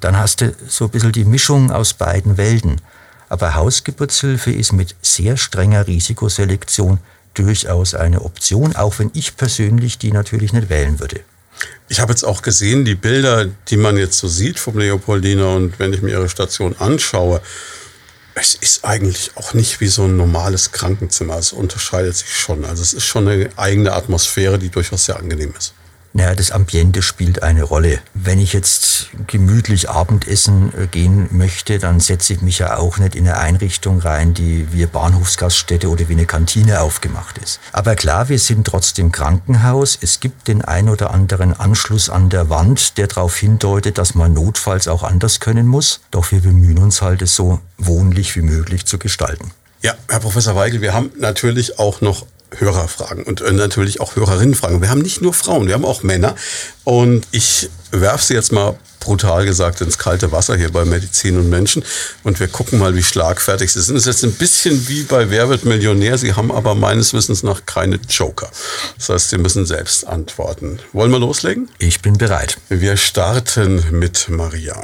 Dann hast du so ein bisschen die Mischung aus beiden Welten. Aber Hausgeburtshilfe ist mit sehr strenger Risikoselektion durchaus eine Option, auch wenn ich persönlich die natürlich nicht wählen würde. Ich habe jetzt auch gesehen, die Bilder, die man jetzt so sieht vom Leopoldiner und wenn ich mir ihre Station anschaue, es ist eigentlich auch nicht wie so ein normales Krankenzimmer. Es unterscheidet sich schon. Also es ist schon eine eigene Atmosphäre, die durchaus sehr angenehm ist. Naja, das Ambiente spielt eine Rolle. Wenn ich jetzt gemütlich Abendessen äh, gehen möchte, dann setze ich mich ja auch nicht in eine Einrichtung rein, die wie Bahnhofsgaststätte oder wie eine Kantine aufgemacht ist. Aber klar, wir sind trotzdem Krankenhaus. Es gibt den ein oder anderen Anschluss an der Wand, der darauf hindeutet, dass man notfalls auch anders können muss. Doch wir bemühen uns halt, es so wohnlich wie möglich zu gestalten. Ja, Herr Professor Weigel, wir haben natürlich auch noch Hörerfragen und äh, natürlich auch Hörerinnenfragen. Wir haben nicht nur Frauen, wir haben auch Männer. Und ich werfe sie jetzt mal brutal gesagt ins kalte Wasser hier bei Medizin und Menschen. Und wir gucken mal, wie schlagfertig sie sind. Es ist jetzt ein bisschen wie bei Wer wird Millionär. Sie haben aber meines Wissens nach keine Joker. Das heißt, Sie müssen selbst antworten. Wollen wir loslegen? Ich bin bereit. Wir starten mit Maria.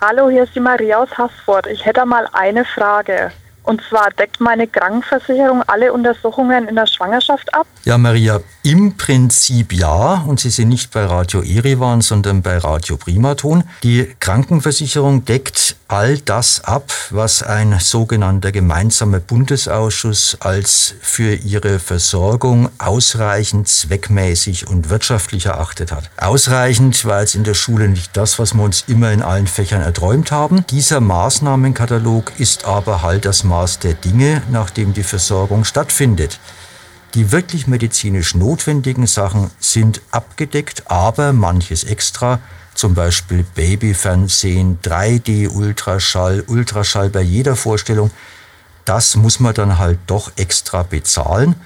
Hallo, hier ist die Maria aus Haßfurt. Ich hätte mal eine Frage. Und zwar deckt meine Krankenversicherung alle Untersuchungen in der Schwangerschaft ab? Ja, Maria, im Prinzip ja. Und Sie sind nicht bei Radio Erivan, sondern bei Radio Primaton. Die Krankenversicherung deckt all das ab, was ein sogenannter gemeinsamer Bundesausschuss als für ihre Versorgung ausreichend, zweckmäßig und wirtschaftlich erachtet hat. Ausreichend war jetzt in der Schule nicht das, was wir uns immer in allen Fächern erträumt haben. Dieser Maßnahmenkatalog ist aber halt das Maß der Dinge, nach dem die Versorgung stattfindet. Die wirklich medizinisch notwendigen Sachen sind abgedeckt, aber manches extra zum Beispiel Babyfernsehen, 3D-Ultraschall, Ultraschall bei jeder Vorstellung, das muss man dann halt doch extra bezahlen.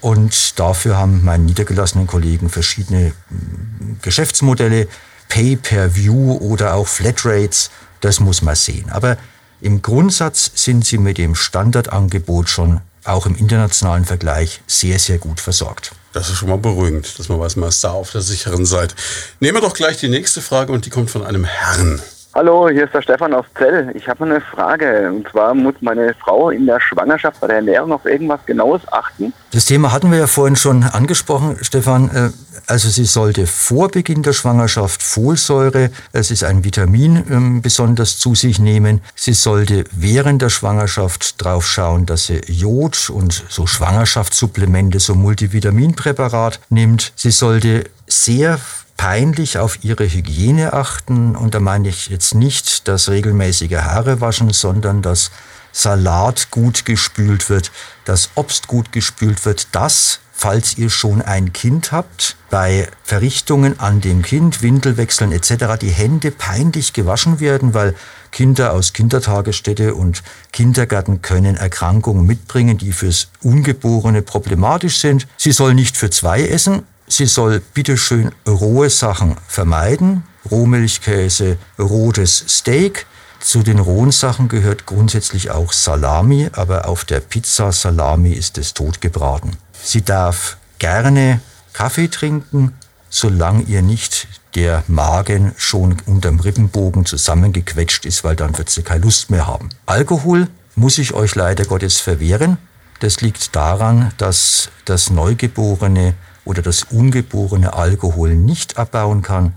Und dafür haben meine niedergelassenen Kollegen verschiedene hm, Geschäftsmodelle, Pay-per-View oder auch Flatrates, das muss man sehen. Aber im Grundsatz sind sie mit dem Standardangebot schon auch im internationalen Vergleich sehr, sehr gut versorgt. Das ist schon mal beruhigend, dass man weiß, man ist da auf der sicheren Seite. Nehmen wir doch gleich die nächste Frage und die kommt von einem Herrn. Hallo, hier ist der Stefan aus Zell. Ich habe eine Frage. Und zwar muss meine Frau in der Schwangerschaft bei der Ernährung auf irgendwas Genaues achten? Das Thema hatten wir ja vorhin schon angesprochen, Stefan. Äh, also sie sollte vor Beginn der Schwangerschaft Folsäure, es ist ein Vitamin, ähm, besonders zu sich nehmen. Sie sollte während der Schwangerschaft drauf schauen, dass sie Jod und so Schwangerschaftssupplemente, so Multivitaminpräparat nimmt. Sie sollte sehr peinlich auf ihre Hygiene achten. Und da meine ich jetzt nicht das regelmäßige Haare waschen, sondern das Salat gut gespült wird, das Obst gut gespült wird, das falls ihr schon ein Kind habt, bei Verrichtungen an dem Kind, Windelwechseln etc. die Hände peinlich gewaschen werden, weil Kinder aus Kindertagesstätte und Kindergärten können Erkrankungen mitbringen, die fürs Ungeborene problematisch sind. Sie soll nicht für zwei essen. Sie soll bitteschön rohe Sachen vermeiden. Rohmilchkäse, rotes Steak. Zu den rohen Sachen gehört grundsätzlich auch Salami, aber auf der Pizza Salami ist es totgebraten. Sie darf gerne Kaffee trinken, solange ihr nicht der Magen schon unterm Rippenbogen zusammengequetscht ist, weil dann wird sie keine Lust mehr haben. Alkohol muss ich euch leider Gottes verwehren. Das liegt daran, dass das Neugeborene oder das Ungeborene Alkohol nicht abbauen kann.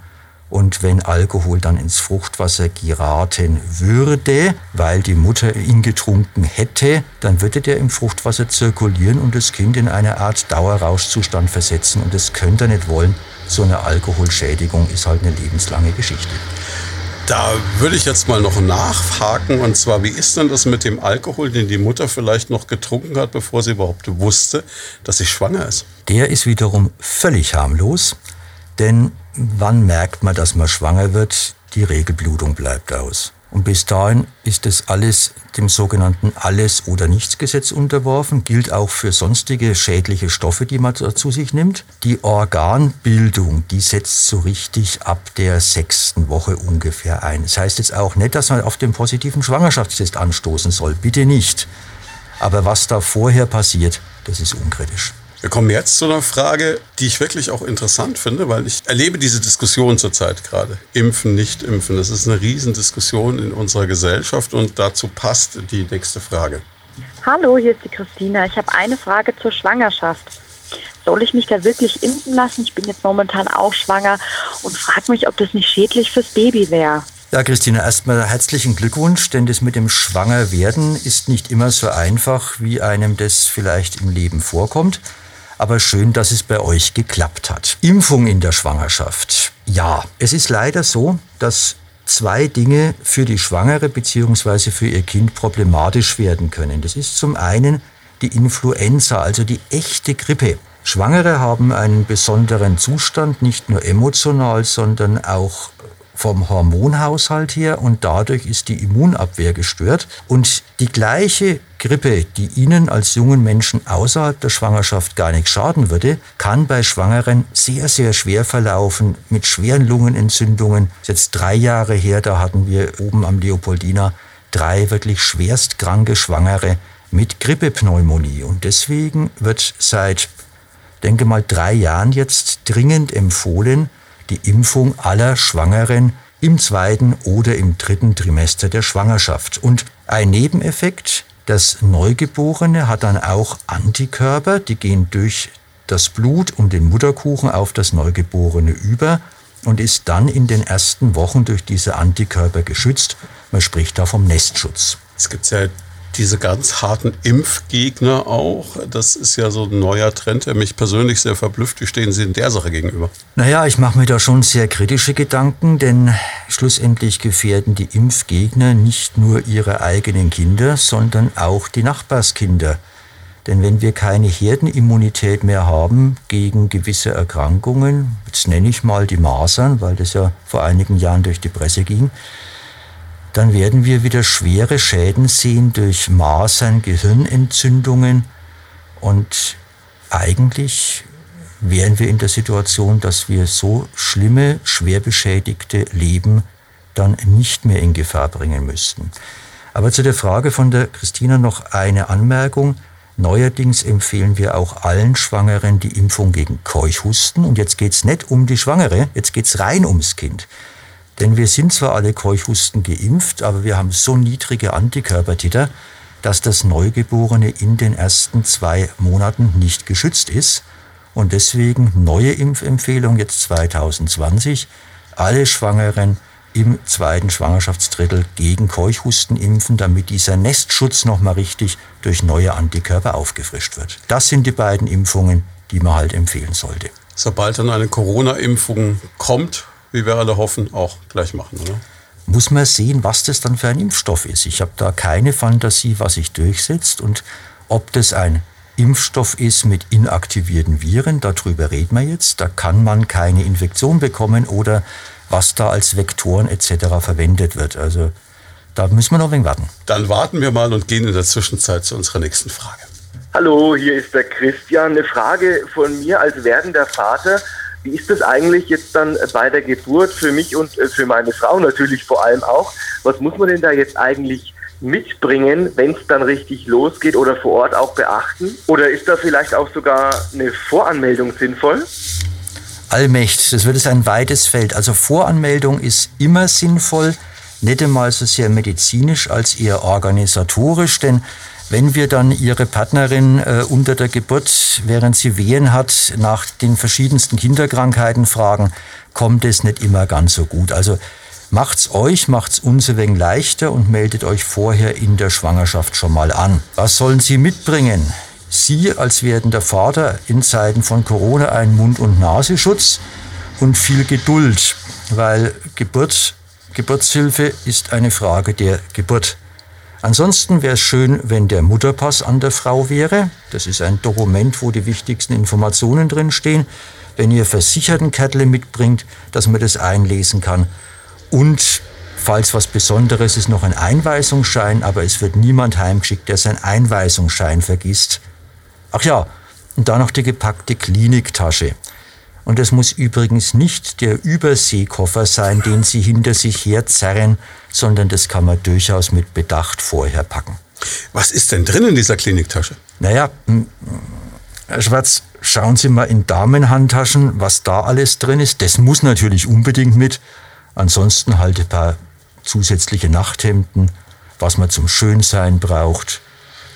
Und wenn Alkohol dann ins Fruchtwasser geraten würde, weil die Mutter ihn getrunken hätte, dann würde der im Fruchtwasser zirkulieren und das Kind in eine Art Dauerrauschzustand versetzen. Und das könnt ihr nicht wollen. So eine Alkoholschädigung ist halt eine lebenslange Geschichte. Da würde ich jetzt mal noch nachhaken. Und zwar, wie ist denn das mit dem Alkohol, den die Mutter vielleicht noch getrunken hat, bevor sie überhaupt wusste, dass sie schwanger ist? Der ist wiederum völlig harmlos. Denn wann merkt man, dass man schwanger wird? Die Regelblutung bleibt aus. Und bis dahin ist das alles dem sogenannten Alles- oder Nichts-Gesetz unterworfen, gilt auch für sonstige schädliche Stoffe, die man zu sich nimmt. Die Organbildung, die setzt so richtig ab der sechsten Woche ungefähr ein. Das heißt jetzt auch nicht, dass man auf den positiven Schwangerschaftstest anstoßen soll, bitte nicht. Aber was da vorher passiert, das ist unkritisch. Wir kommen jetzt zu einer Frage, die ich wirklich auch interessant finde, weil ich erlebe diese Diskussion zurzeit gerade. Impfen, nicht impfen. Das ist eine Riesendiskussion in unserer Gesellschaft und dazu passt die nächste Frage. Hallo, hier ist die Christina. Ich habe eine Frage zur Schwangerschaft. Soll ich mich da wirklich impfen lassen? Ich bin jetzt momentan auch schwanger und frage mich, ob das nicht schädlich fürs Baby wäre. Ja, Christina, erstmal herzlichen Glückwunsch, denn das mit dem Schwangerwerden ist nicht immer so einfach, wie einem das vielleicht im Leben vorkommt aber schön, dass es bei euch geklappt hat. Impfung in der Schwangerschaft. Ja, es ist leider so, dass zwei Dinge für die Schwangere bzw. für ihr Kind problematisch werden können. Das ist zum einen die Influenza, also die echte Grippe. Schwangere haben einen besonderen Zustand, nicht nur emotional, sondern auch vom Hormonhaushalt her und dadurch ist die Immunabwehr gestört. Und die gleiche Grippe, die Ihnen als jungen Menschen außerhalb der Schwangerschaft gar nicht schaden würde, kann bei Schwangeren sehr, sehr schwer verlaufen mit schweren Lungenentzündungen. Das ist jetzt drei Jahre her, da hatten wir oben am Leopoldina drei wirklich schwerstkranke Schwangere mit Grippepneumonie. Und deswegen wird seit, denke mal, drei Jahren jetzt dringend empfohlen, die Impfung aller Schwangeren im zweiten oder im dritten Trimester der Schwangerschaft. Und ein Nebeneffekt, das Neugeborene hat dann auch Antikörper, die gehen durch das Blut und den Mutterkuchen auf das Neugeborene über und ist dann in den ersten Wochen durch diese Antikörper geschützt. Man spricht da vom Nestschutz. Es gibt ja diese ganz harten Impfgegner auch. Das ist ja so ein neuer Trend, der mich persönlich sehr verblüfft. Wie stehen Sie in der Sache gegenüber? Naja, ich mache mir da schon sehr kritische Gedanken, denn schlussendlich gefährden die Impfgegner nicht nur ihre eigenen Kinder, sondern auch die Nachbarskinder. Denn wenn wir keine Herdenimmunität mehr haben gegen gewisse Erkrankungen, jetzt nenne ich mal die Masern, weil das ja vor einigen Jahren durch die Presse ging, dann werden wir wieder schwere Schäden sehen durch Masern, Gehirnentzündungen und eigentlich wären wir in der Situation, dass wir so schlimme, schwer beschädigte Leben dann nicht mehr in Gefahr bringen müssten. Aber zu der Frage von der Christina noch eine Anmerkung. Neuerdings empfehlen wir auch allen Schwangeren die Impfung gegen Keuchhusten. Und jetzt geht es nicht um die Schwangere, jetzt geht es rein ums Kind. Denn wir sind zwar alle Keuchhusten geimpft, aber wir haben so niedrige Antikörpertiter, dass das Neugeborene in den ersten zwei Monaten nicht geschützt ist. Und deswegen neue Impfempfehlung jetzt 2020, alle Schwangeren im zweiten Schwangerschaftsdrittel gegen Keuchhusten impfen, damit dieser Nestschutz nochmal richtig durch neue Antikörper aufgefrischt wird. Das sind die beiden Impfungen, die man halt empfehlen sollte. Sobald dann eine Corona-Impfung kommt, wie wir alle hoffen, auch gleich machen, oder? Muss man sehen, was das dann für ein Impfstoff ist. Ich habe da keine Fantasie, was sich durchsetzt und ob das ein Impfstoff ist mit inaktivierten Viren, darüber reden wir jetzt. Da kann man keine Infektion bekommen oder was da als Vektoren etc. verwendet wird. Also da müssen wir noch ein wenig warten. Dann warten wir mal und gehen in der Zwischenzeit zu unserer nächsten Frage. Hallo, hier ist der Christian. Eine Frage von mir als werdender Vater. Wie ist das eigentlich jetzt dann bei der Geburt für mich und äh, für meine Frau natürlich vor allem auch? Was muss man denn da jetzt eigentlich mitbringen, wenn es dann richtig losgeht oder vor Ort auch beachten? Oder ist da vielleicht auch sogar eine Voranmeldung sinnvoll? Allmächt, das wird es ein weites Feld. Also Voranmeldung ist immer sinnvoll, nicht einmal so sehr medizinisch als eher organisatorisch, denn wenn wir dann Ihre Partnerin äh, unter der Geburt, während sie Wehen hat, nach den verschiedensten Kinderkrankheiten fragen, kommt es nicht immer ganz so gut. Also macht's euch, macht's uns ein wenig leichter und meldet euch vorher in der Schwangerschaft schon mal an. Was sollen Sie mitbringen? Sie als werdender Vater in Zeiten von Corona einen Mund- und Nasenschutz und viel Geduld, weil Geburt, Geburtshilfe ist eine Frage der Geburt. Ansonsten wäre es schön, wenn der Mutterpass an der Frau wäre. Das ist ein Dokument, wo die wichtigsten Informationen drinstehen. Wenn ihr Versichertenkärtle mitbringt, dass man das einlesen kann. Und falls was Besonderes ist, noch ein Einweisungsschein, aber es wird niemand heimgeschickt, der seinen Einweisungsschein vergisst. Ach ja, und dann noch die gepackte Kliniktasche. Und es muss übrigens nicht der Überseekoffer sein, den Sie hinter sich herzerren, sondern das kann man durchaus mit Bedacht vorher packen. Was ist denn drin in dieser Kliniktasche? Naja, Herr Schwarz, schauen Sie mal in Damenhandtaschen, was da alles drin ist. Das muss natürlich unbedingt mit. Ansonsten halt ein paar zusätzliche Nachthemden, was man zum Schönsein braucht.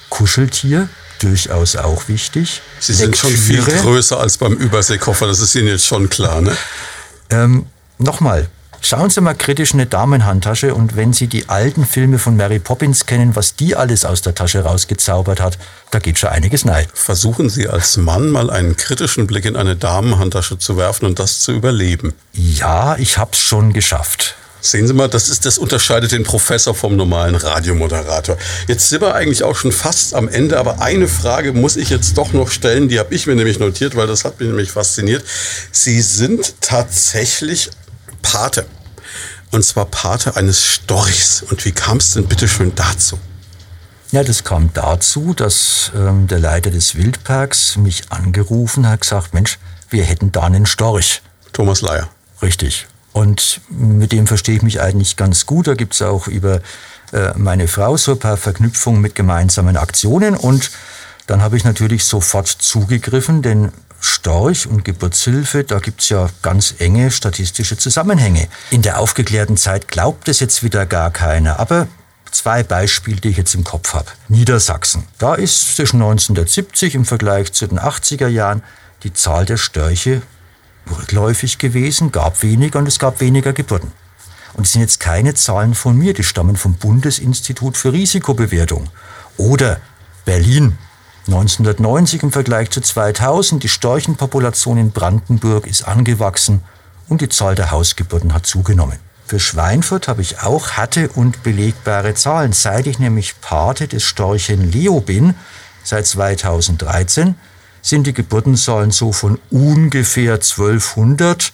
Kuscheltier, durchaus auch wichtig. Sie sind Lektüre. schon viel größer als beim Überseekoffer, das ist Ihnen jetzt schon klar, ne? Ähm, Nochmal, schauen Sie mal kritisch eine Damenhandtasche und wenn Sie die alten Filme von Mary Poppins kennen, was die alles aus der Tasche rausgezaubert hat, da geht schon einiges nein. Versuchen Sie als Mann mal einen kritischen Blick in eine Damenhandtasche zu werfen und das zu überleben. Ja, ich hab's schon geschafft. Sehen Sie mal, das ist, das unterscheidet den Professor vom normalen Radiomoderator. Jetzt sind wir eigentlich auch schon fast am Ende, aber eine Frage muss ich jetzt doch noch stellen, die habe ich mir nämlich notiert, weil das hat mich nämlich fasziniert. Sie sind tatsächlich Pate. Und zwar Pate eines Storchs. Und wie kam es denn bitte schön dazu? Ja, das kam dazu, dass ähm, der Leiter des Wildparks mich angerufen hat, gesagt, Mensch, wir hätten da einen Storch. Thomas Leier. Richtig. Und mit dem verstehe ich mich eigentlich ganz gut. Da gibt es auch über äh, meine Frau so ein paar Verknüpfungen mit gemeinsamen Aktionen. Und dann habe ich natürlich sofort zugegriffen, denn Storch und Geburtshilfe, da gibt es ja ganz enge statistische Zusammenhänge. In der aufgeklärten Zeit glaubt es jetzt wieder gar keiner. Aber zwei Beispiele, die ich jetzt im Kopf habe. Niedersachsen. Da ist zwischen 1970 im Vergleich zu den 80er Jahren die Zahl der Störche rückläufig gewesen, gab weniger und es gab weniger Geburten. Und es sind jetzt keine Zahlen von mir, die stammen vom Bundesinstitut für Risikobewertung. Oder Berlin. 1990 im Vergleich zu 2000, die Storchenpopulation in Brandenburg ist angewachsen und die Zahl der Hausgeburten hat zugenommen. Für Schweinfurt habe ich auch hatte und belegbare Zahlen. Seit ich nämlich Pate des Storchen Leo bin, seit 2013, sind die Geburtenzahlen so von ungefähr 1200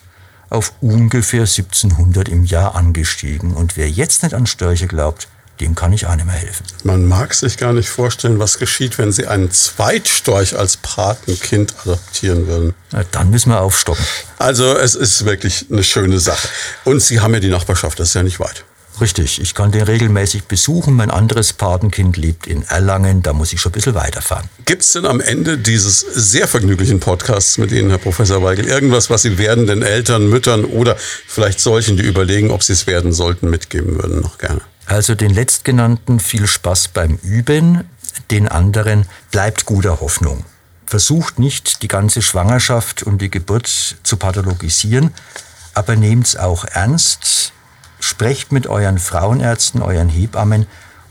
auf ungefähr 1700 im Jahr angestiegen. Und wer jetzt nicht an Störche glaubt, dem kann ich auch nicht mehr helfen. Man mag sich gar nicht vorstellen, was geschieht, wenn Sie einen Zweitstorch als Patenkind adoptieren würden. Na, dann müssen wir aufstocken. Also es ist wirklich eine schöne Sache. Und Sie haben ja die Nachbarschaft, das ist ja nicht weit. Richtig, ich kann den regelmäßig besuchen. Mein anderes Patenkind lebt in Erlangen, da muss ich schon ein bisschen weiterfahren. Gibt es denn am Ende dieses sehr vergnüglichen Podcasts mit Ihnen, Herr Professor Weigel, irgendwas, was Sie werdenden Eltern, Müttern oder vielleicht solchen, die überlegen, ob sie es werden sollten, mitgeben würden, noch gerne? Also den letztgenannten viel Spaß beim Üben, den anderen bleibt guter Hoffnung. Versucht nicht, die ganze Schwangerschaft und die Geburt zu pathologisieren, aber nehmt es auch ernst Sprecht mit euren Frauenärzten, euren Hebammen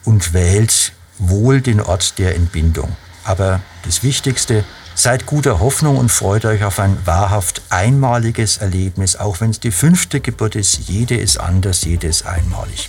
und wählt wohl den Ort der Entbindung. Aber das Wichtigste, seid guter Hoffnung und freut euch auf ein wahrhaft einmaliges Erlebnis, auch wenn es die fünfte Geburt ist. Jede ist anders, jede ist einmalig.